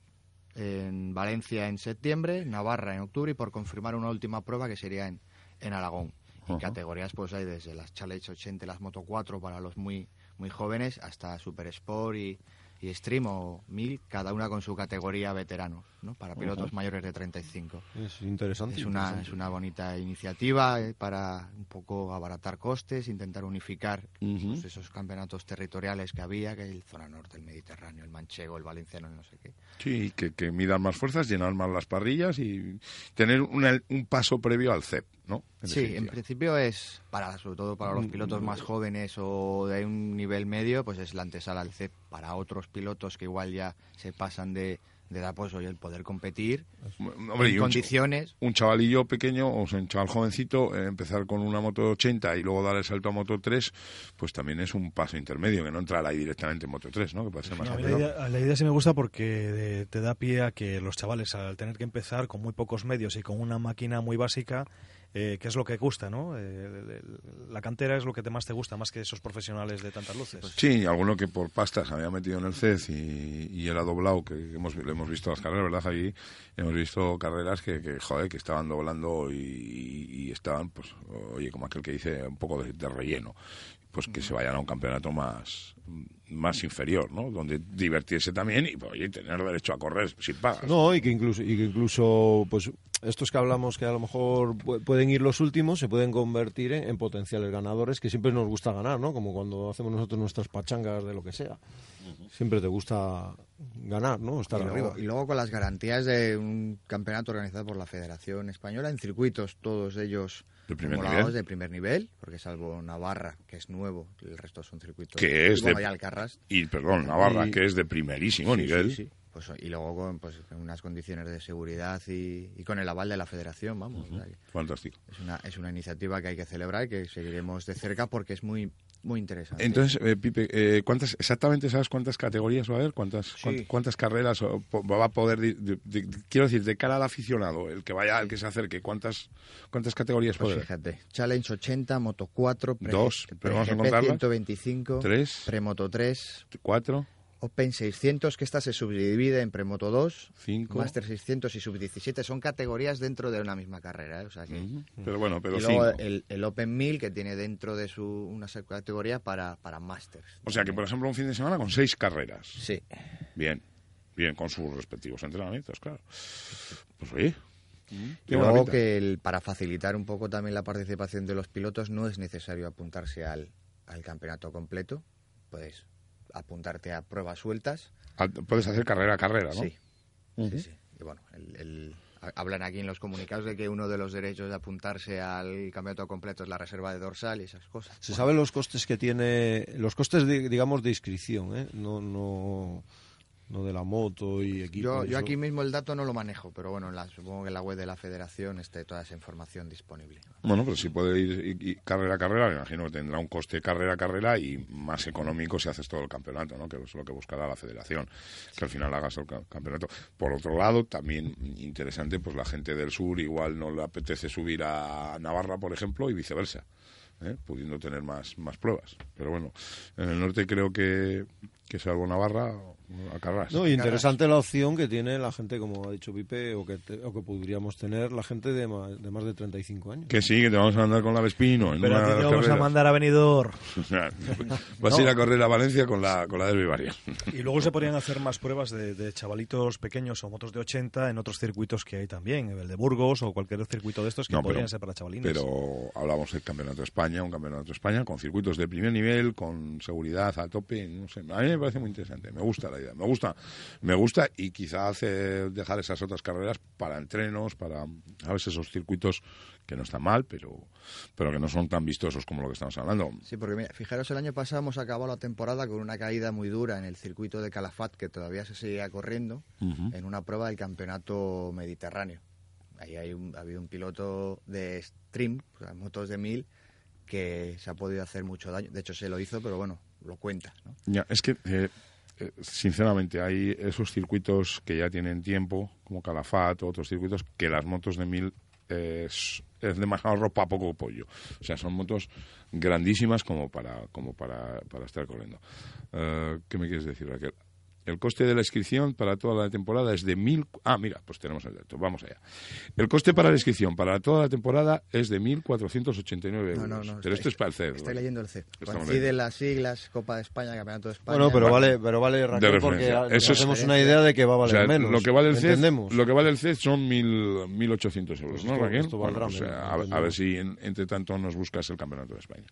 en Valencia en septiembre, Navarra en octubre y por confirmar una última prueba que sería en, en Aragón. Y categorías pues hay desde las Challenge 80 y las Moto 4 para los muy muy jóvenes hasta Super Sport y, y Stream o 1000, cada una con su categoría veteranos, ¿no? Para pilotos Ajá. mayores de 35. Es interesante. Es una, interesante. es una bonita iniciativa eh, para un poco abaratar costes, intentar unificar pues, esos campeonatos territoriales que había, que el zona norte, el Mediterráneo, el manchego, el valenciano, no sé qué. Sí, que, que midan más fuerzas, llenar más las parrillas y tener una- un paso previo al CEP, ¿no? En Sí, en principio es para, sobre todo para los Mm, pilotos más jóvenes o de un nivel medio, pues es la antesala al CEP. Para otros pilotos que igual ya se pasan de, de dar pues oye, el poder competir Hombre, en condiciones. un chavalillo pequeño, o sea, un chaval jovencito, eh, empezar con una moto 80 y luego dar el salto a moto 3, pues también es un paso intermedio, que no entrar ahí directamente en moto 3, ¿no? Que puede ser más No, a mí rápido. la, idea, la idea sí me gusta porque eh, te da pie a que los chavales, al tener que empezar con muy pocos medios y con una máquina muy básica, eh, que es lo que gusta, ¿no? Eh, el- el- la cantera es lo que te más te gusta, más que esos profesionales de tantas luces. Sí, alguno que por pasta se había metido en el CES y, y era doblado, que hemos, le hemos visto las carreras, ¿verdad? Allí hemos visto carreras que, que, joder, que estaban doblando y, y estaban, pues, oye, como aquel que dice, un poco de, de relleno. Pues que se vayan a un campeonato más, más inferior, ¿no? Donde divertirse también y, pues, tener derecho a correr sin pagas. No, y que incluso, y que incluso pues estos que hablamos que a lo mejor pu- pueden ir los últimos, se pueden convertir en, en potenciales ganadores, que siempre nos gusta ganar, ¿no? Como cuando hacemos nosotros nuestras pachangas de lo que sea. Siempre te gusta ganar, ¿no? Estar y, luego, arriba. y luego con las garantías de un campeonato organizado por la Federación Española en circuitos, todos ellos homologados nivel. de primer nivel, porque salvo Navarra, que es nuevo, el resto son circuitos. Que es de- y Alcarrás. Y, perdón, Navarra, Y- que es de primerísimo Sí, nivel. sí, sí. Pues, y luego con pues, unas condiciones de seguridad y, y con el aval de la Federación, vamos. o sea Fantástico. es, una, es una iniciativa que hay que celebrar y que seguiremos de cerca porque es muy, muy interesante. Entonces, eh, Pipe, eh, ¿cuántas, exactamente sabes cuántas categorías va a haber? ¿Cuántas, cuán- cuántas carreras o po- va a poder, quiero decir, de cara al aficionado, el que vaya, el que se acerque, ¿cuántas, cuántas categorías Pues puede fíjate, Challenge 80, Moto 4, pre, Dos, pero vamos a GP contarlas. 125, Tres. Premoto 3, Cuatro, Open 600, que esta se subdivide en Premoto 2, cinco. Master 600 y Sub 17. Son categorías dentro de una misma carrera. ¿eh? O sea que... Ujú. Pero bueno, pero y luego el, el Open 1000, que tiene dentro de su una categoría para, para Masters. O sea que, por ejemplo, un fin de semana con seis carreras. Sí. Bien, bien, con sus respectivos entrenamientos, claro. Pues oye. Y qué buena luego que el- para facilitar un poco también la participación de los pilotos no es necesario apuntarse al, al campeonato completo. Puedes apuntarte a pruebas sueltas. Al- Puedes hacer carrera a carrera, ¿no? Sí. Sí, sí. Y bueno, el- el- ha- hablan aquí en los comunicados de que uno de los derechos de apuntarse al campeonato completo es la reserva de dorsal y esas cosas. Se saben los costes que tiene, los costes, de, digamos, de inscripción, ¿eh? No, no, no de la moto y equipo. Yo, y yo eso. aquí mismo el dato no lo manejo, pero bueno, en la- supongo que en la web de la federación esté toda esa información disponible. Bueno, pero si puede ir y- y carrera a carrera, me imagino que tendrá un coste carrera a carrera y más económico si haces todo el campeonato, ¿no? Que es lo que buscará la federación, que al final hagas el ca- campeonato. Por otro lado, también interesante, pues la gente del sur igual no le apetece subir a Navarra, por ejemplo, y viceversa. ¿eh? pudiendo tener más, más pruebas. Pero bueno, en el norte creo que, que salvo Navarra, a Carras. No, interesante la opción que tiene la gente, como ha dicho Pipe, o que, te- o que podríamos tener la gente de más de, más de 35 años. Que sí, que te vamos a mandar con la Vespino. En Pero una a ti te vamos a mandar a Benidorm. [laughs] Vas a ir a correr a Valencia con la, con la Derby Varias. Y luego se podrían hacer más pruebas de, de chavalitos pequeños o motos de 80 en otros circuitos que hay también, el de Burgos o cualquier circuito de estos que No, podrían pero- ser para chavalines. Pero hablamos del Campeonato de España, un Campeonato de España con circuitos de primer nivel, con seguridad a tope, no sé, a mí me parece muy interesante, me gusta la idea, me gusta, me gusta y quizá hace dejar esas otras carreras para entrenos, para a veces esos circuitos que no están mal, pero pero que no son tan vistosos como lo que estamos hablando. Sí, porque mira, fijaros, el año pasado hemos acabado la temporada con una caída muy dura en el circuito de Calafat, que todavía se seguía corriendo, en una prueba del campeonato mediterráneo. Ahí hay un, ha habido un piloto de stream, o sea, motos de mil, que se ha podido hacer mucho daño. De hecho, se lo hizo, pero bueno, lo cuenta. ¿no? Ya, es que, eh, eh, sinceramente, hay esos circuitos que ya tienen tiempo, como Calafat o otros circuitos, que las motos de mil eh, es, es demasiado ropa poco pollo. O sea, son motos grandísimas como para, como para, para estar corriendo. ¿Qué me quieres decir, Raquel? El coste de la inscripción para toda la temporada es de mil... Ah, mira, pues tenemos el dato. Vamos allá. El coste para la inscripción para toda la temporada es de 1.489 euros. No, no, no. Pero esto es para el CER. Estoy leyendo el C. Estamos Coinciden las siglas, Copa de España, Campeonato de España. Bueno, pero Vale. vale, pero vale Raquel, De porque Eso es- hacemos una idea de que va a O valer sea, menos. Lo que vale el entendemos. lo que vale el CED son mil, 1.800 euros, Pues ¿no, Raquel? esto Bueno, o sea, menos, a, a ver si en- entre tanto nos buscas el Campeonato de España.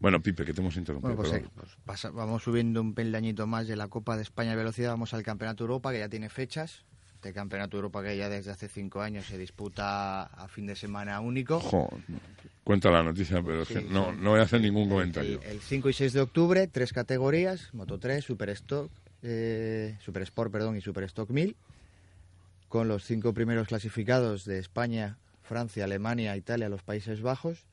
Bueno, Pipe, que te hemos interrumpido. Bueno, pues, eh, pues pasa- vamos subiendo un peldañito más de la Copa de España de Velocidad, vamos al Campeonato Europa, que ya tiene fechas. Este Campeonato Europa que ya desde hace cinco años se disputa a fin de semana único. Jo, cuenta la noticia, pero es que no, no voy a hacer ningún comentario. El, el 5 y 6 de octubre, tres categorías, Moto 3, Super Stock, eh, Super Sport, perdón, y Super Stock 1000. con los cinco primeros clasificados de España, Francia, Alemania, Italia, los Países Bajos,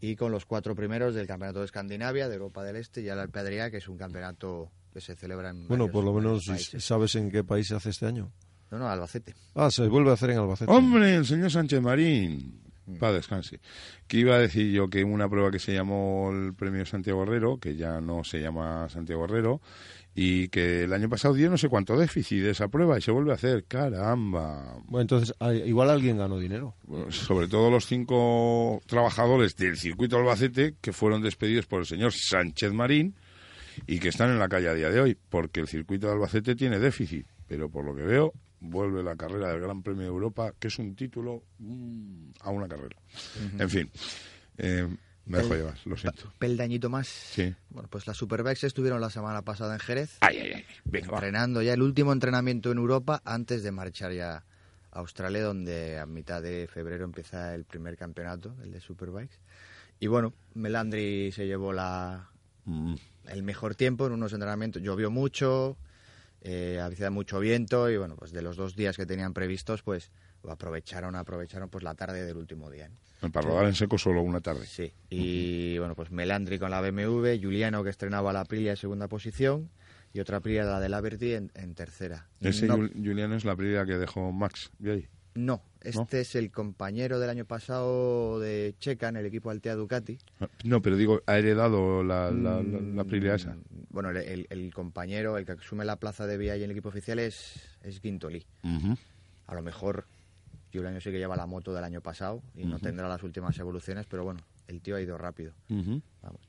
y con los cuatro primeros del Campeonato de Escandinavia, de Europa del Este y el Alpe que es un campeonato que se celebra en Bueno, varios- por lo varios menos países. sabes en qué país se hace este año. No, no, Albacete. Ah, se vuelve a hacer en Albacete. Hombre, el señor Sánchez Marín. Mm. Para descanse. Que iba a decir yo que una prueba que se llamó el premio Santiago Herrero, que ya no se llama Santiago Herrero, y que el año pasado dio no sé cuánto déficit de esa prueba y se vuelve a hacer. Caramba. Bueno, entonces ah, igual alguien ganó dinero. Bueno, sobre todo los cinco trabajadores del circuito Albacete que fueron despedidos por el señor Sánchez Marín y que están en la calle a día de hoy, porque el circuito de Albacete tiene déficit, pero por lo que veo vuelve la carrera del Gran Premio de Europa, que es un título mm, a una carrera. En fin, eh, me dejo llevar, lo siento. Peldañito más. Sí. Bueno, pues las Superbikes estuvieron la semana pasada en Jerez, Ay, ay, ay. Venga, va. entrenando ya el último entrenamiento en Europa antes de marchar ya a Australia, donde a mitad de febrero empieza el primer campeonato, el de Superbikes. Y bueno, Melandri se llevó la, Mm, el mejor tiempo en unos entrenamientos. Llovió mucho, eh, había mucho viento y bueno, pues de los dos días que tenían previstos, pues aprovecharon, aprovecharon pues la tarde del último día. ¿no? Para rodar en seco solo una tarde. Sí, y bueno, pues Melandri con la BMW, Giuliano que estrenaba la Aprilia en segunda posición y otra Aprilia, la de la Berti, en, en tercera. Ese no, Jul- Julián es la prioridad que dejó Max. ¿vi ahí? No, este es el compañero del año pasado de Checa en el equipo Altea Ducati. No, pero digo, ha heredado la, la, la, la prioridad esa. Mm, Bueno, el, compañero, el que asume la plaza de VIA en el equipo oficial es, es Guintoli. A lo mejor Giuliano sí que lleva la moto del año pasado y no tendrá las últimas evoluciones, pero bueno, el tío ha ido rápido. Vamos.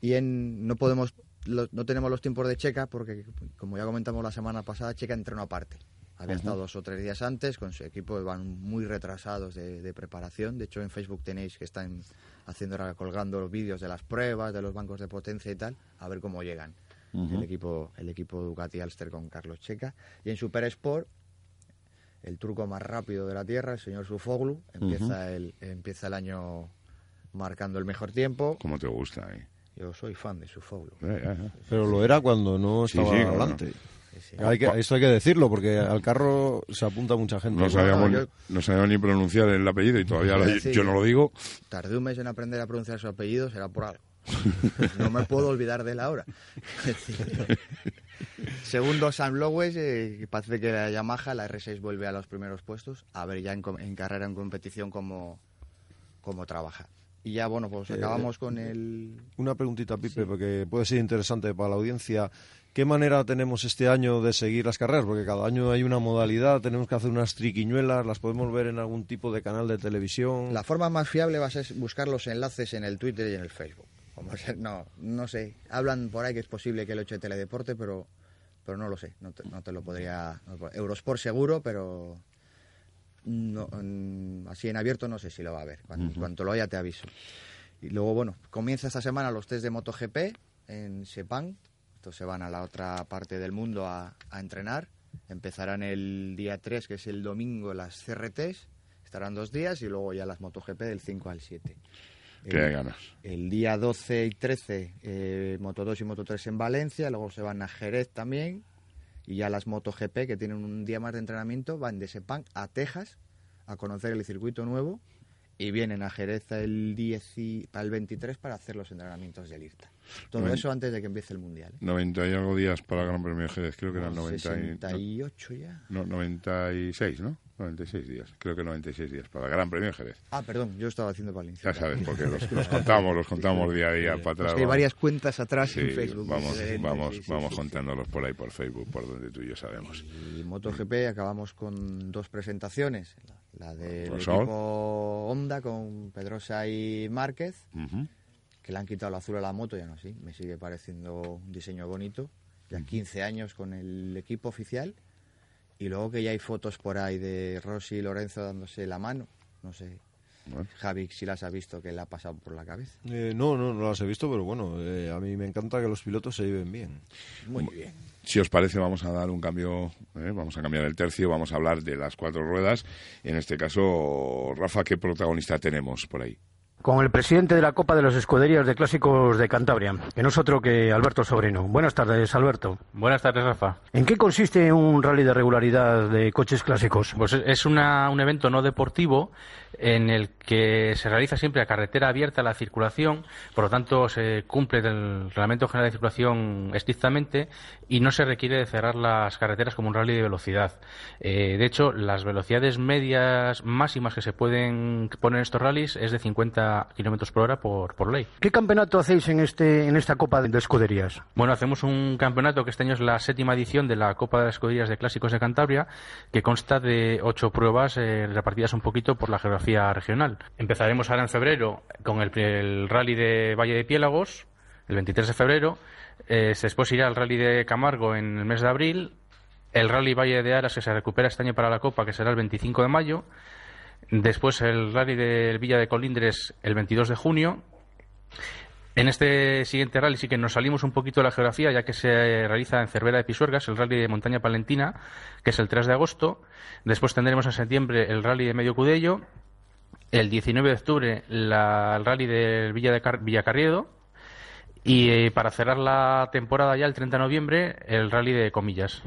Y en, no podemos, lo- no tenemos los tiempos de Checa porque, como ya comentamos la semana pasada, Checa entrenó aparte. Había estado dos o tres días antes con su equipo, van muy retrasados de, de preparación. De hecho, en Facebook tenéis que están haciendo ahora colgando los vídeos de las pruebas, de los bancos de potencia y tal, a ver cómo llegan. El equipo, el equipo Ducati Alster con Carlos Checa. Y en Super Sport, el turco más rápido de la tierra, el señor Sufoglu, empieza, el, empieza el año marcando el mejor tiempo. ¿Cómo te gusta? eh? Yo soy fan de Sufoglu. Eh, eh, eh. Pero lo era cuando no Sí, estaba sí, claro. adelante. Sí, sí. Hay que, esto hay que decirlo, porque al carro se apunta mucha gente. No sabíamos, yo- no sabíamos ni pronunciar el apellido y todavía lo- Sí. yo no lo digo. Tardé un mes en aprender a pronunciar su apellido, será por algo. No me puedo olvidar de él ahora. [laughs] Segundo, Sam Lowes, eh, parece que la Yamaha, la R6 vuelve a los primeros puestos, a ver ya en, en carrera, en competición, cómo, cómo trabaja. Y ya, bueno, pues Eh, acabamos con el... Una preguntita, Pipe, porque puede ser interesante para la audiencia. ¿Qué manera tenemos este año de seguir las carreras? Porque cada año hay una modalidad, tenemos que hacer unas triquiñuelas, las podemos ver en algún tipo de canal de televisión. La forma más fiable va a ser buscar los enlaces en el Twitter y en el Facebook. Como [laughs] no, no sé. Hablan por ahí que es posible que lo eche Teledeporte, pero, pero no lo sé. No te, no te lo podría. no Eurosport seguro, pero no, mm, así en abierto no sé si lo va a ver. Cuando, cuanto lo haya te aviso. Y luego, bueno, comienza esta semana los test de MotoGP en Sepang. Estos se van a la otra parte del mundo a, a entrenar. Empezarán el día 3, que es el domingo, las CRTs. Estarán dos días y luego ya las MotoGP del 5 al 7. Que El- ganas. el día 12 y 13, eh, Moto 2 y Moto 3 en Valencia, luego se van a Jerez también, y ya las MotoGP, que tienen un día más de entrenamiento, van de Sepang a Texas a conocer el circuito nuevo y vienen a Jerez el, 10 y, para el 23 para hacer los entrenamientos del IRTA. Todo Bueno. eso antes de que empiece el Mundial. ¿eh? 90 y algo días para el Gran Premio de Jerez, creo que eran 90 y, 68 ya. no, 96, ¿no? 96 días, creo que 96 días para el Gran Premio de Jerez. Ah, perdón, yo estaba haciendo Valencia. Ya sabes, porque los, [laughs] los contamos, los contamos día a día para atrás. Hay varias cuentas atrás Sí, en Facebook. vamos, vamos, sí, sí, vamos contándolos por ahí por Facebook, por donde tú y yo sabemos. Y MotoGP acabamos con dos presentaciones. La, la del equipo Honda con Pedrosa y Márquez, Ujú. Que le han quitado el azul a la moto, ya no sí. Me sigue pareciendo un diseño bonito. Ya 15 años con el equipo oficial. Y luego que ya hay fotos por ahí de Rossi y Lorenzo dándose la mano. No sé, Bueno. Javi, si las ha visto, que le ha pasado por la cabeza. Eh, no, no, no las he visto, pero bueno, eh, a mí me encanta que los pilotos se lleven bien. Muy bien. Si os parece, vamos a dar un cambio, ¿eh? vamos a cambiar el tercio, vamos a hablar de las cuatro ruedas. En este caso, Rafa, ¿qué protagonista tenemos por ahí? Con el presidente de la Copa de las Escuderías de Clásicos de Cantabria, que no es otro que Alberto Sobrino. Buenas tardes, Alberto. Buenas tardes, Rafa. ¿En qué consiste un rally de regularidad de coches clásicos? Pues es- es una- un evento no deportivo en el que se realiza siempre a carretera abierta la circulación, por lo tanto se cumple el Reglamento General de Circulación estrictamente y no se requiere de cerrar las carreteras como un rally de velocidad. Eh, de hecho, las velocidades medias máximas que se pueden poner en estos rallies es de 50 kilómetros por hora por, por ley. ¿Qué campeonato hacéis en, este, en esta Copa de Escuderías? Bueno, hacemos un campeonato que este año es la séptima edición de la Copa de las Escuderías de Clásicos de Cantabria, que consta de ocho pruebas eh, repartidas un poquito por la geografía regional. Empezaremos ahora en febrero con el, rally de Valle de Piélagos, el 23 de febrero. Eh, después irá el rally de Camargo en el mes de abril. El rally Valle de Aras, que se recupera este año para la Copa, que será el 25 de mayo. Después el rally del Villa de Colindres el 22 de junio. En este siguiente rally sí que nos salimos un poquito de la geografía, ya que se realiza en Cervera de Pisuergas, el rally de Montaña Palentina, que es el 3 de agosto. Después tendremos en septiembre el rally de Medio Cudello. El 19 de octubre la- el rally del Villa de Car- Villacarriedo. Y eh, para cerrar la temporada ya, el 30 de noviembre, el rally de Comillas.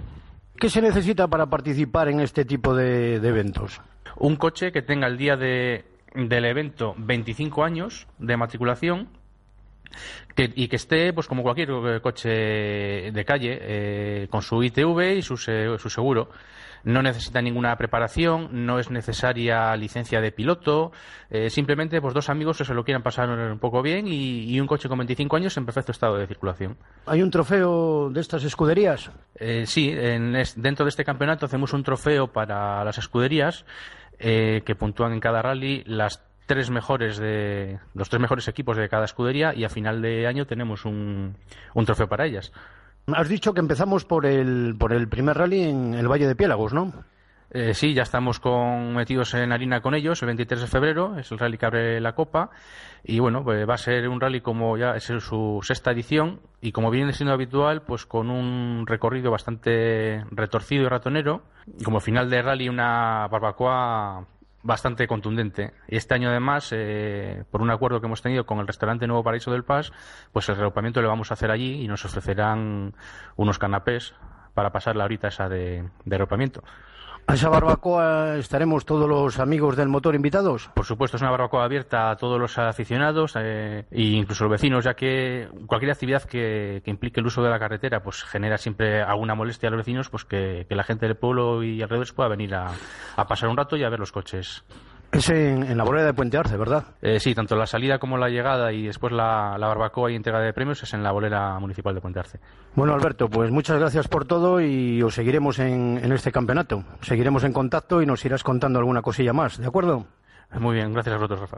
¿Qué se necesita para participar en este tipo de, de eventos? Un coche que tenga el día de, del evento 25 años de matriculación que- y que esté, pues como cualquier eh, coche de calle, eh, con su ITV y su, su seguro. No necesita ninguna preparación, no es necesaria licencia de piloto, eh, simplemente pues dos amigos que se lo quieran pasar un poco bien y, y un coche con 25 años en perfecto estado de circulación. ¿Hay un trofeo de estas escuderías? Eh, sí, en es- dentro de este campeonato hacemos un trofeo para las escuderías eh, que puntúan en cada rally las tres mejores de los tres mejores equipos de cada escudería y a final de año tenemos un, un trofeo para ellas. Has dicho que empezamos por el, por el primer rally en el Valle de Piélagos, ¿no? Eh, sí, ya estamos con, metidos en harina con ellos el 23 de febrero, es el rally que abre la Copa y bueno, pues va a ser un rally como ya es su sexta edición y como viene siendo habitual, pues con un recorrido bastante retorcido y ratonero y como final de rally una barbacoa bastante contundente. Este año además, eh, por un acuerdo que hemos tenido con el restaurante Nuevo Paraíso del Paz, pues el reagrupamiento lo vamos a hacer allí y nos ofrecerán unos canapés para pasar la horita esa de, de. ¿A esa barbacoa estaremos todos los amigos del motor invitados? Por supuesto, es una barbacoa abierta a todos los aficionados eh, e incluso los vecinos, ya que cualquier actividad que, que implique el uso de la carretera pues genera siempre alguna molestia a los vecinos, pues que, la gente del pueblo y alrededores pueda venir a pasar un rato y a ver los coches. Es en, en la bolera de Puente Arce, ¿verdad? Eh, sí, tanto la salida como la llegada y después la, la barbacoa y entrega de premios es en la bolera municipal de Puente Arce. Bueno, Alberto, pues muchas gracias por todo y os seguiremos en, en este campeonato. Seguiremos en contacto y nos irás contando alguna cosilla más, ¿de acuerdo? Muy bien, gracias a vosotros, Rafa.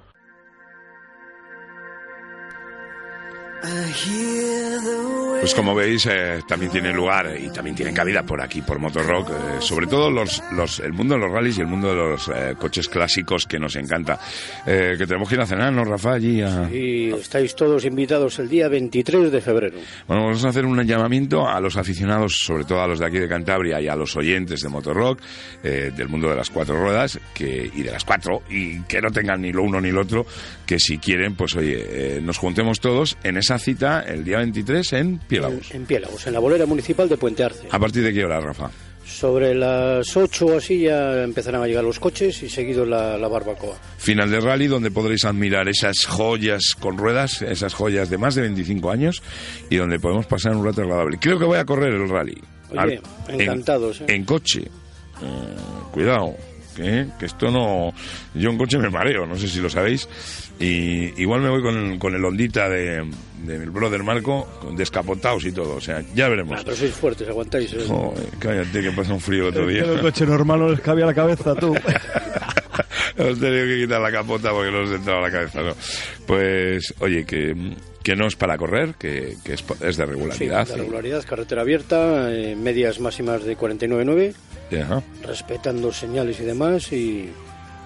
Pues como veis, eh, también tiene lugar y también tiene cabida por aquí, por Motorrock, eh, sobre todo los, los, el mundo de los rallies y el mundo de los eh, coches clásicos que nos encanta. Eh, que tenemos que ir a cenar, ¿no, Rafa? Allí a... Estáis todos invitados el día 23 de febrero. Bueno, vamos a hacer un llamamiento a los aficionados, sobre todo a los de aquí de Cantabria y a los oyentes de Motorrock, eh, del mundo de las cuatro ruedas que, y de las cuatro, y que no tengan ni lo uno ni lo otro, que si quieren, pues oye, nos juntemos todos en esa cita el día 23 en Piélagos. En Piélagos, en la bolera municipal de Puente Arce. ¿A partir de qué hora, Rafa? Sobre las 8 o así ya empezarán a llegar los coches y seguido la, la barbacoa. Final de rally donde podréis admirar esas joyas con ruedas, esas joyas de más de 25 años y donde podemos pasar un rato agradable. Creo que voy a correr el rally. Oye, encantados, ¿eh? En, coche. Eh, cuidado, que, que esto no... Yo en coche me mareo, no sé si lo sabéis. Y igual me voy con el, con el ondita de, de mi brother Marco, descapotados y todo. O sea, ya veremos. Ah, pero sois fuertes, aguantáis. ¿eh? Joder, cállate que pasa un frío el otro día. El coche normal no les cabía la cabeza, tú. [laughs] Hemos tenido que quitar la capota porque no nos entraba la cabeza, ¿no? Pues, oye, que, que no es para correr, que, que es, es de Sí, regularidad. la regularidad, carretera abierta, eh, medias máximas de 49,9, y- ajá. respetando señales y demás. Y,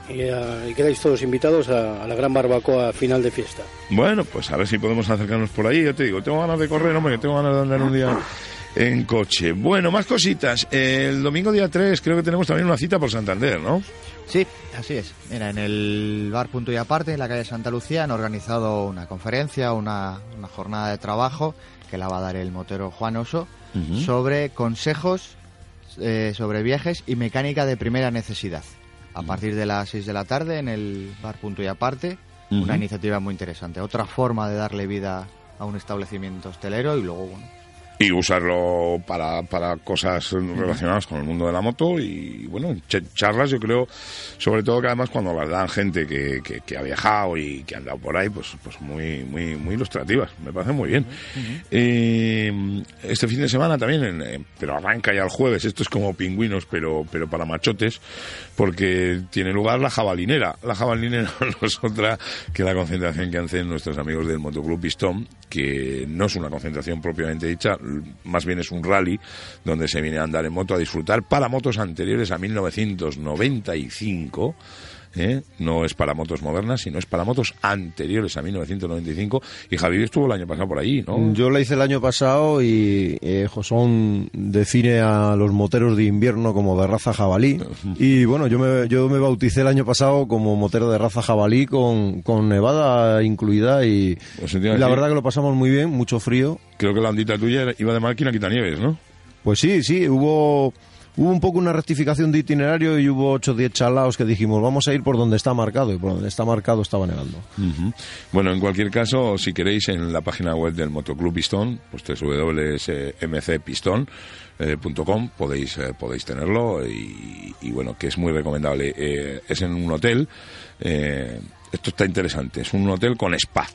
y, ah, y quedáis todos invitados a, a la gran barbacoa final de fiesta. Bueno, pues a ver si podemos acercarnos por ahí. Yo te digo, tengo ganas de correr, hombre, que tengo ganas de andar un día en coche. Bueno, más cositas. El domingo día 3 creo que tenemos también una cita por Santander, ¿no? Sí, así es. Mira, en el bar Punto y Aparte, en la calle Santa Lucía, han organizado una conferencia, una, una jornada de trabajo que la va a dar el motero Juan Oso sobre consejos eh, sobre viajes y mecánica de primera necesidad. A partir de las 6 de la tarde en el bar Punto y Aparte, una iniciativa muy interesante. Otra forma de darle vida a un establecimiento hostelero y luego, bueno, Y usarlo para, para cosas relacionadas con el mundo de la moto y, bueno, ch- charlas yo creo, sobre todo que además cuando las dan gente que, que, que ha viajado y que ha andado por ahí, pues, pues muy, muy, muy ilustrativas. Me parece muy bien. Eh, este fin de semana también, en- pero arranca ya el jueves, esto es como pingüinos, pero, pero para machotes, porque tiene lugar la jabalinera. La jabalinera [laughs] no es otra que la concentración que hacen nuestros amigos del Motoclub Pistón, que no es una concentración propiamente dicha, más bien es un rally donde se viene a andar en moto a disfrutar para motos anteriores a 1995. ¿Eh? No es para motos modernas, sino es para motos anteriores a 1995. Y Javier estuvo el año pasado por ahí, ¿no? Yo la hice el año pasado y eh, Josón define a los moteros de invierno como de raza jabalí. [laughs] Y bueno, yo me, yo me bauticé el año pasado como motero de raza jabalí con, con nevada incluida y, Pues y la decir- verdad que lo pasamos muy bien, mucho frío. Creo que la ondita tuya iba de máquina quitanieves, ¿no? Pues sí, sí, hubo, hubo un poco una rectificación de itinerario y hubo 8 o 10 chalaos que dijimos, vamos a ir por donde está marcado, y por donde está marcado estaba nevando. Ujú. Bueno, en cualquier caso, si queréis, en la página web del Motoclub Pistón, pues www.mcpistón.com podéis, eh, podéis tenerlo y, y bueno, que es muy recomendable. Eh, es en un hotel, eh, esto está interesante, es un hotel con spa.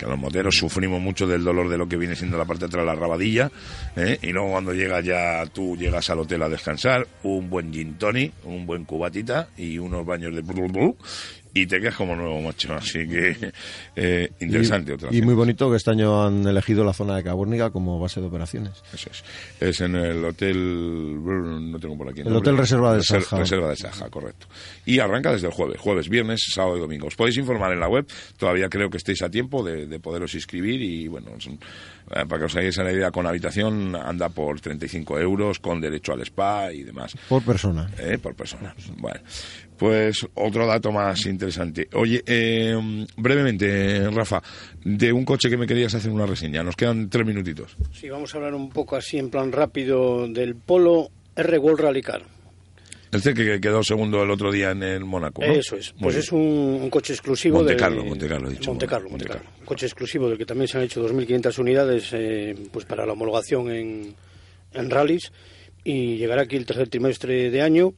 Que los moteros sufrimos mucho del dolor de lo que viene siendo la parte de atrás, la rabadilla, ¿eh? y luego cuando llegas ya, tú llegas al hotel a descansar, un buen gin tonic, un buen cubatita y unos baños de blu, blu, y te quedas como nuevo, macho. Así que, eh, interesante y, otra y muy bonito que este año han elegido la zona de Cabórnica como base de operaciones. Eso es. Es en el hotel. No tengo por aquí. El Hotel Reserva de Saja. Reserva de Saja, correcto. Y arranca desde el jueves. Jueves, viernes, sábado y domingo. Os podéis informar en la web. Todavía creo que estáis a tiempo de, de poderos inscribir. Y bueno, son- eh, para que os hagáis la idea, con habitación anda por 35 euros, con derecho al spa y demás. Por persona. Eh, por persona. Bueno, pues otro dato más interesante. Oye, eh, brevemente, Rafa, de un coche que me querías hacer una reseña. Nos quedan tres minutitos. Sí, vamos a hablar un poco así en plan rápido del Polo R World Rally Car. Este que quedó segundo el otro día en el Mónaco. ¿no? Eso es. Muy Pues bien. es un, un coche exclusivo Monte de Carlo, Monte Carlo, he dicho. Monte Carlo, Monte Monte Carlo. Un coche exclusivo del que también se han hecho 2.500 unidades eh, pues para la homologación en, en rallies y llegará aquí el tercer trimestre de año.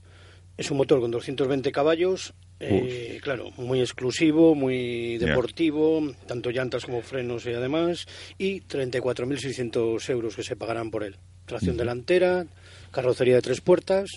Es un motor con 220 caballos, eh, claro, muy exclusivo, muy deportivo, tanto llantas como frenos y además, y 34.600 euros que se pagarán por él. Tracción delantera, carrocería de tres puertas,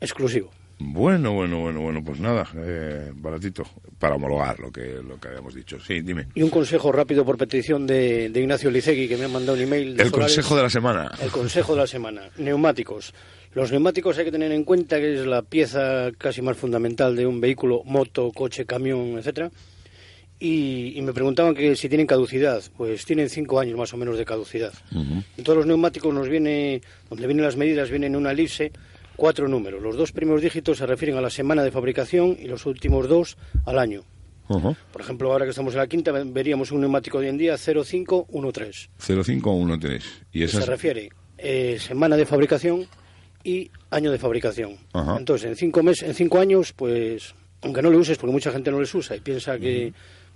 exclusivo. Bueno, bueno, bueno, bueno, pues nada, eh, baratito, para homologar lo que, lo que habíamos dicho. Sí, dime. Y un consejo rápido por petición de, de Ignacio Licegui, que me ha mandado un email. de El Solares. consejo de la semana. El consejo de la semana. Neumáticos. Los neumáticos hay que tener en cuenta que es la pieza casi más fundamental de un vehículo, moto, coche, camión, etcétera. Y, y me preguntaban que si tienen caducidad. Pues tienen cinco años más o menos de caducidad. En todos los neumáticos nos viene, donde vienen las medidas, vienen en una elipse cuatro números. Los dos primeros dígitos se refieren a la semana de fabricación y los últimos dos al año. Por ejemplo, ahora que estamos en la quinta, ve- veríamos un neumático de hoy en día 0513. 0513. Y esas... se refiere eh, semana de fabricación y año de fabricación. Ajá. Entonces, en cinco meses, en cinco años, pues, aunque no le uses, porque mucha gente no les usa y piensa que,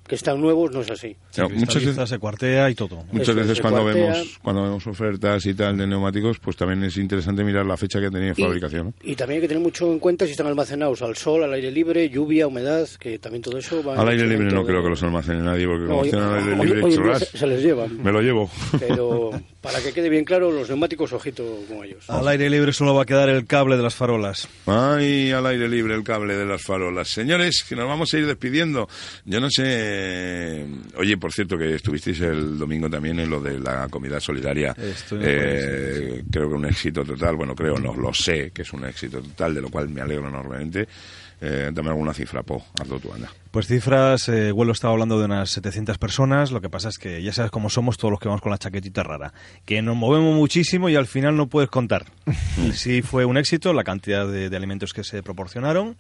que están nuevos, no es así. Muchas veces, se cuartea y todo. muchas Eso, veces cuando cuartea. vemos, cuando vemos ofertas y tal de neumáticos, pues también es interesante mirar la fecha que tenía en Y- fabricación. ¿no? Y también hay que tener mucho en cuenta si están almacenados al sol, al aire libre, lluvia, humedad, que también todo eso va... en Al aire libre no de- creo que los almacene nadie, porque No, como hoy- estén al aire libre, hoy se les llevan. Me lo llevo. Pero [laughs] para que quede bien claro, los neumáticos, ojito con ellos. Al aire libre solo va a quedar el cable de las farolas. Ay, al aire libre el cable de las farolas. Señores, que nos vamos a ir despidiendo. Yo no sé. Oye, por cierto, que estuvisteis el domingo también en lo de la comida solidaria. Eh, Creo que un éxito total. Bueno, creo, no, lo sé que es un éxito total, de lo cual me alegro enormemente. Eh, dame alguna cifra, Po, hazlo tú, anda. Pues cifras, eh, Vuelo estaba hablando de unas 700 personas, lo que pasa es que ya sabes cómo somos todos los que vamos con la chaquetita rara, que nos movemos muchísimo y al final no puedes contar. [laughs] sí fue un éxito la cantidad de, de alimentos que se proporcionaron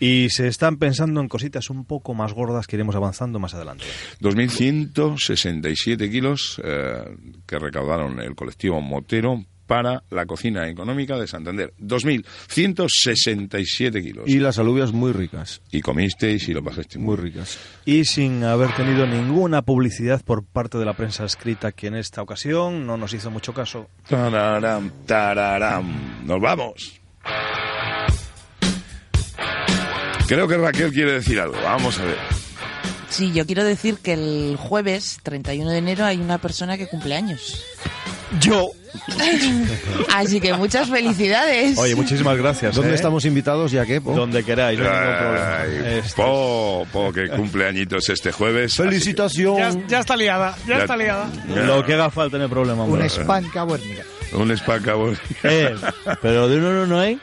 y se están pensando en cositas un poco más gordas que iremos avanzando más adelante. 2.167 kilos eh, que recaudaron el colectivo Motero para la cocina económica de Santander. 2.167 kilos. Y las alubias muy ricas. Y comisteis y lo pasasteis Muy ricas. Y sin haber tenido ninguna publicidad por parte de la prensa escrita que en esta ocasión no nos hizo mucho caso. Tararam, tararam. Nos vamos. Creo que Raquel quiere decir algo. Vamos a ver. Sí, yo quiero decir que el jueves 31 de enero hay una persona que cumple años. Yo. [laughs] Así que muchas felicidades. Oye, muchísimas gracias. ¿Dónde ¿eh? estamos invitados ya que? Po? Donde queráis, no. Ay, Po, Po, que cumple añitos este jueves. Felicitación. Ya, ya está liada, ya, Ya- está liada. Lo que haga falta en el problema, Un hombre. spam cavernica. Un spaca. [laughs] Eh, pero de uno no, no hay.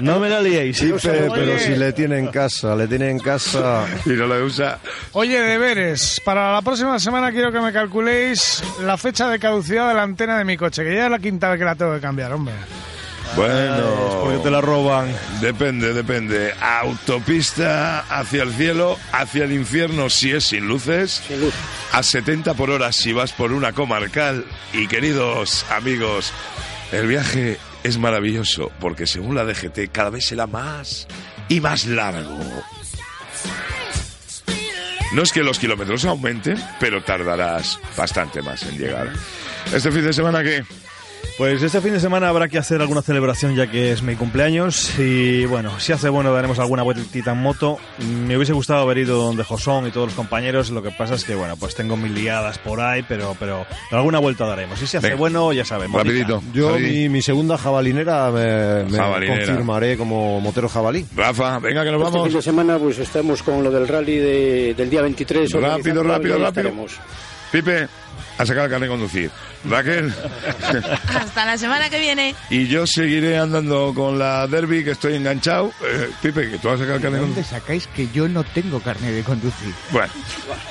No me la liéis. Sí, pe- Oye. pero si le tiene en casa, le tiene en casa. Y no lo usa. Oye, deberes. Para la próxima semana quiero que me calculéis la fecha de caducidad de la antena de mi coche, que ya es la quinta vez que la tengo que cambiar, hombre. Bueno. Porque te la roban. Depende, depende. Autopista hacia el cielo, hacia el infierno si es sin luces. Sin luz. A 70 por hora si vas por una comarcal. Y queridos amigos, el viaje es maravilloso porque según la DGT cada vez será más y más largo. No es que los kilómetros aumenten, pero tardarás bastante más en llegar. Este fin de semana que Pues este fin de semana habrá que hacer alguna celebración ya que es mi cumpleaños y bueno, si hace bueno daremos alguna vueltita en moto. Me hubiese gustado haber ido donde Josón y todos los compañeros, lo que pasa es que bueno, pues tengo mil liadas por ahí, pero pero alguna vuelta daremos. Y si hace Venga. bueno, ya sabemos. rapidito. Yo, mi, mi segunda jabalinera me, me Jabalinera. confirmaré como motero jabalí. Rafa, venga que nos Este fin vamos. de semana pues estamos con lo del rally de- del día 23. Rápido, rápido, rápido. Pipe, a sacar el carnet de conducir. Raquel, [laughs] Hasta la semana que viene. y yo seguiré andando con la derby que estoy enganchado. Eh, Pipe, que tú vas a sacar el ¿De carnet de dónde conducir. sacáis que yo no tengo carne de conducir? Bueno,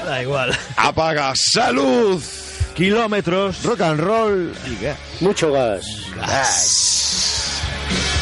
Da igual. apaga salud. Kilómetros. Rock and roll. Mucho gas. Cien punto cuatro.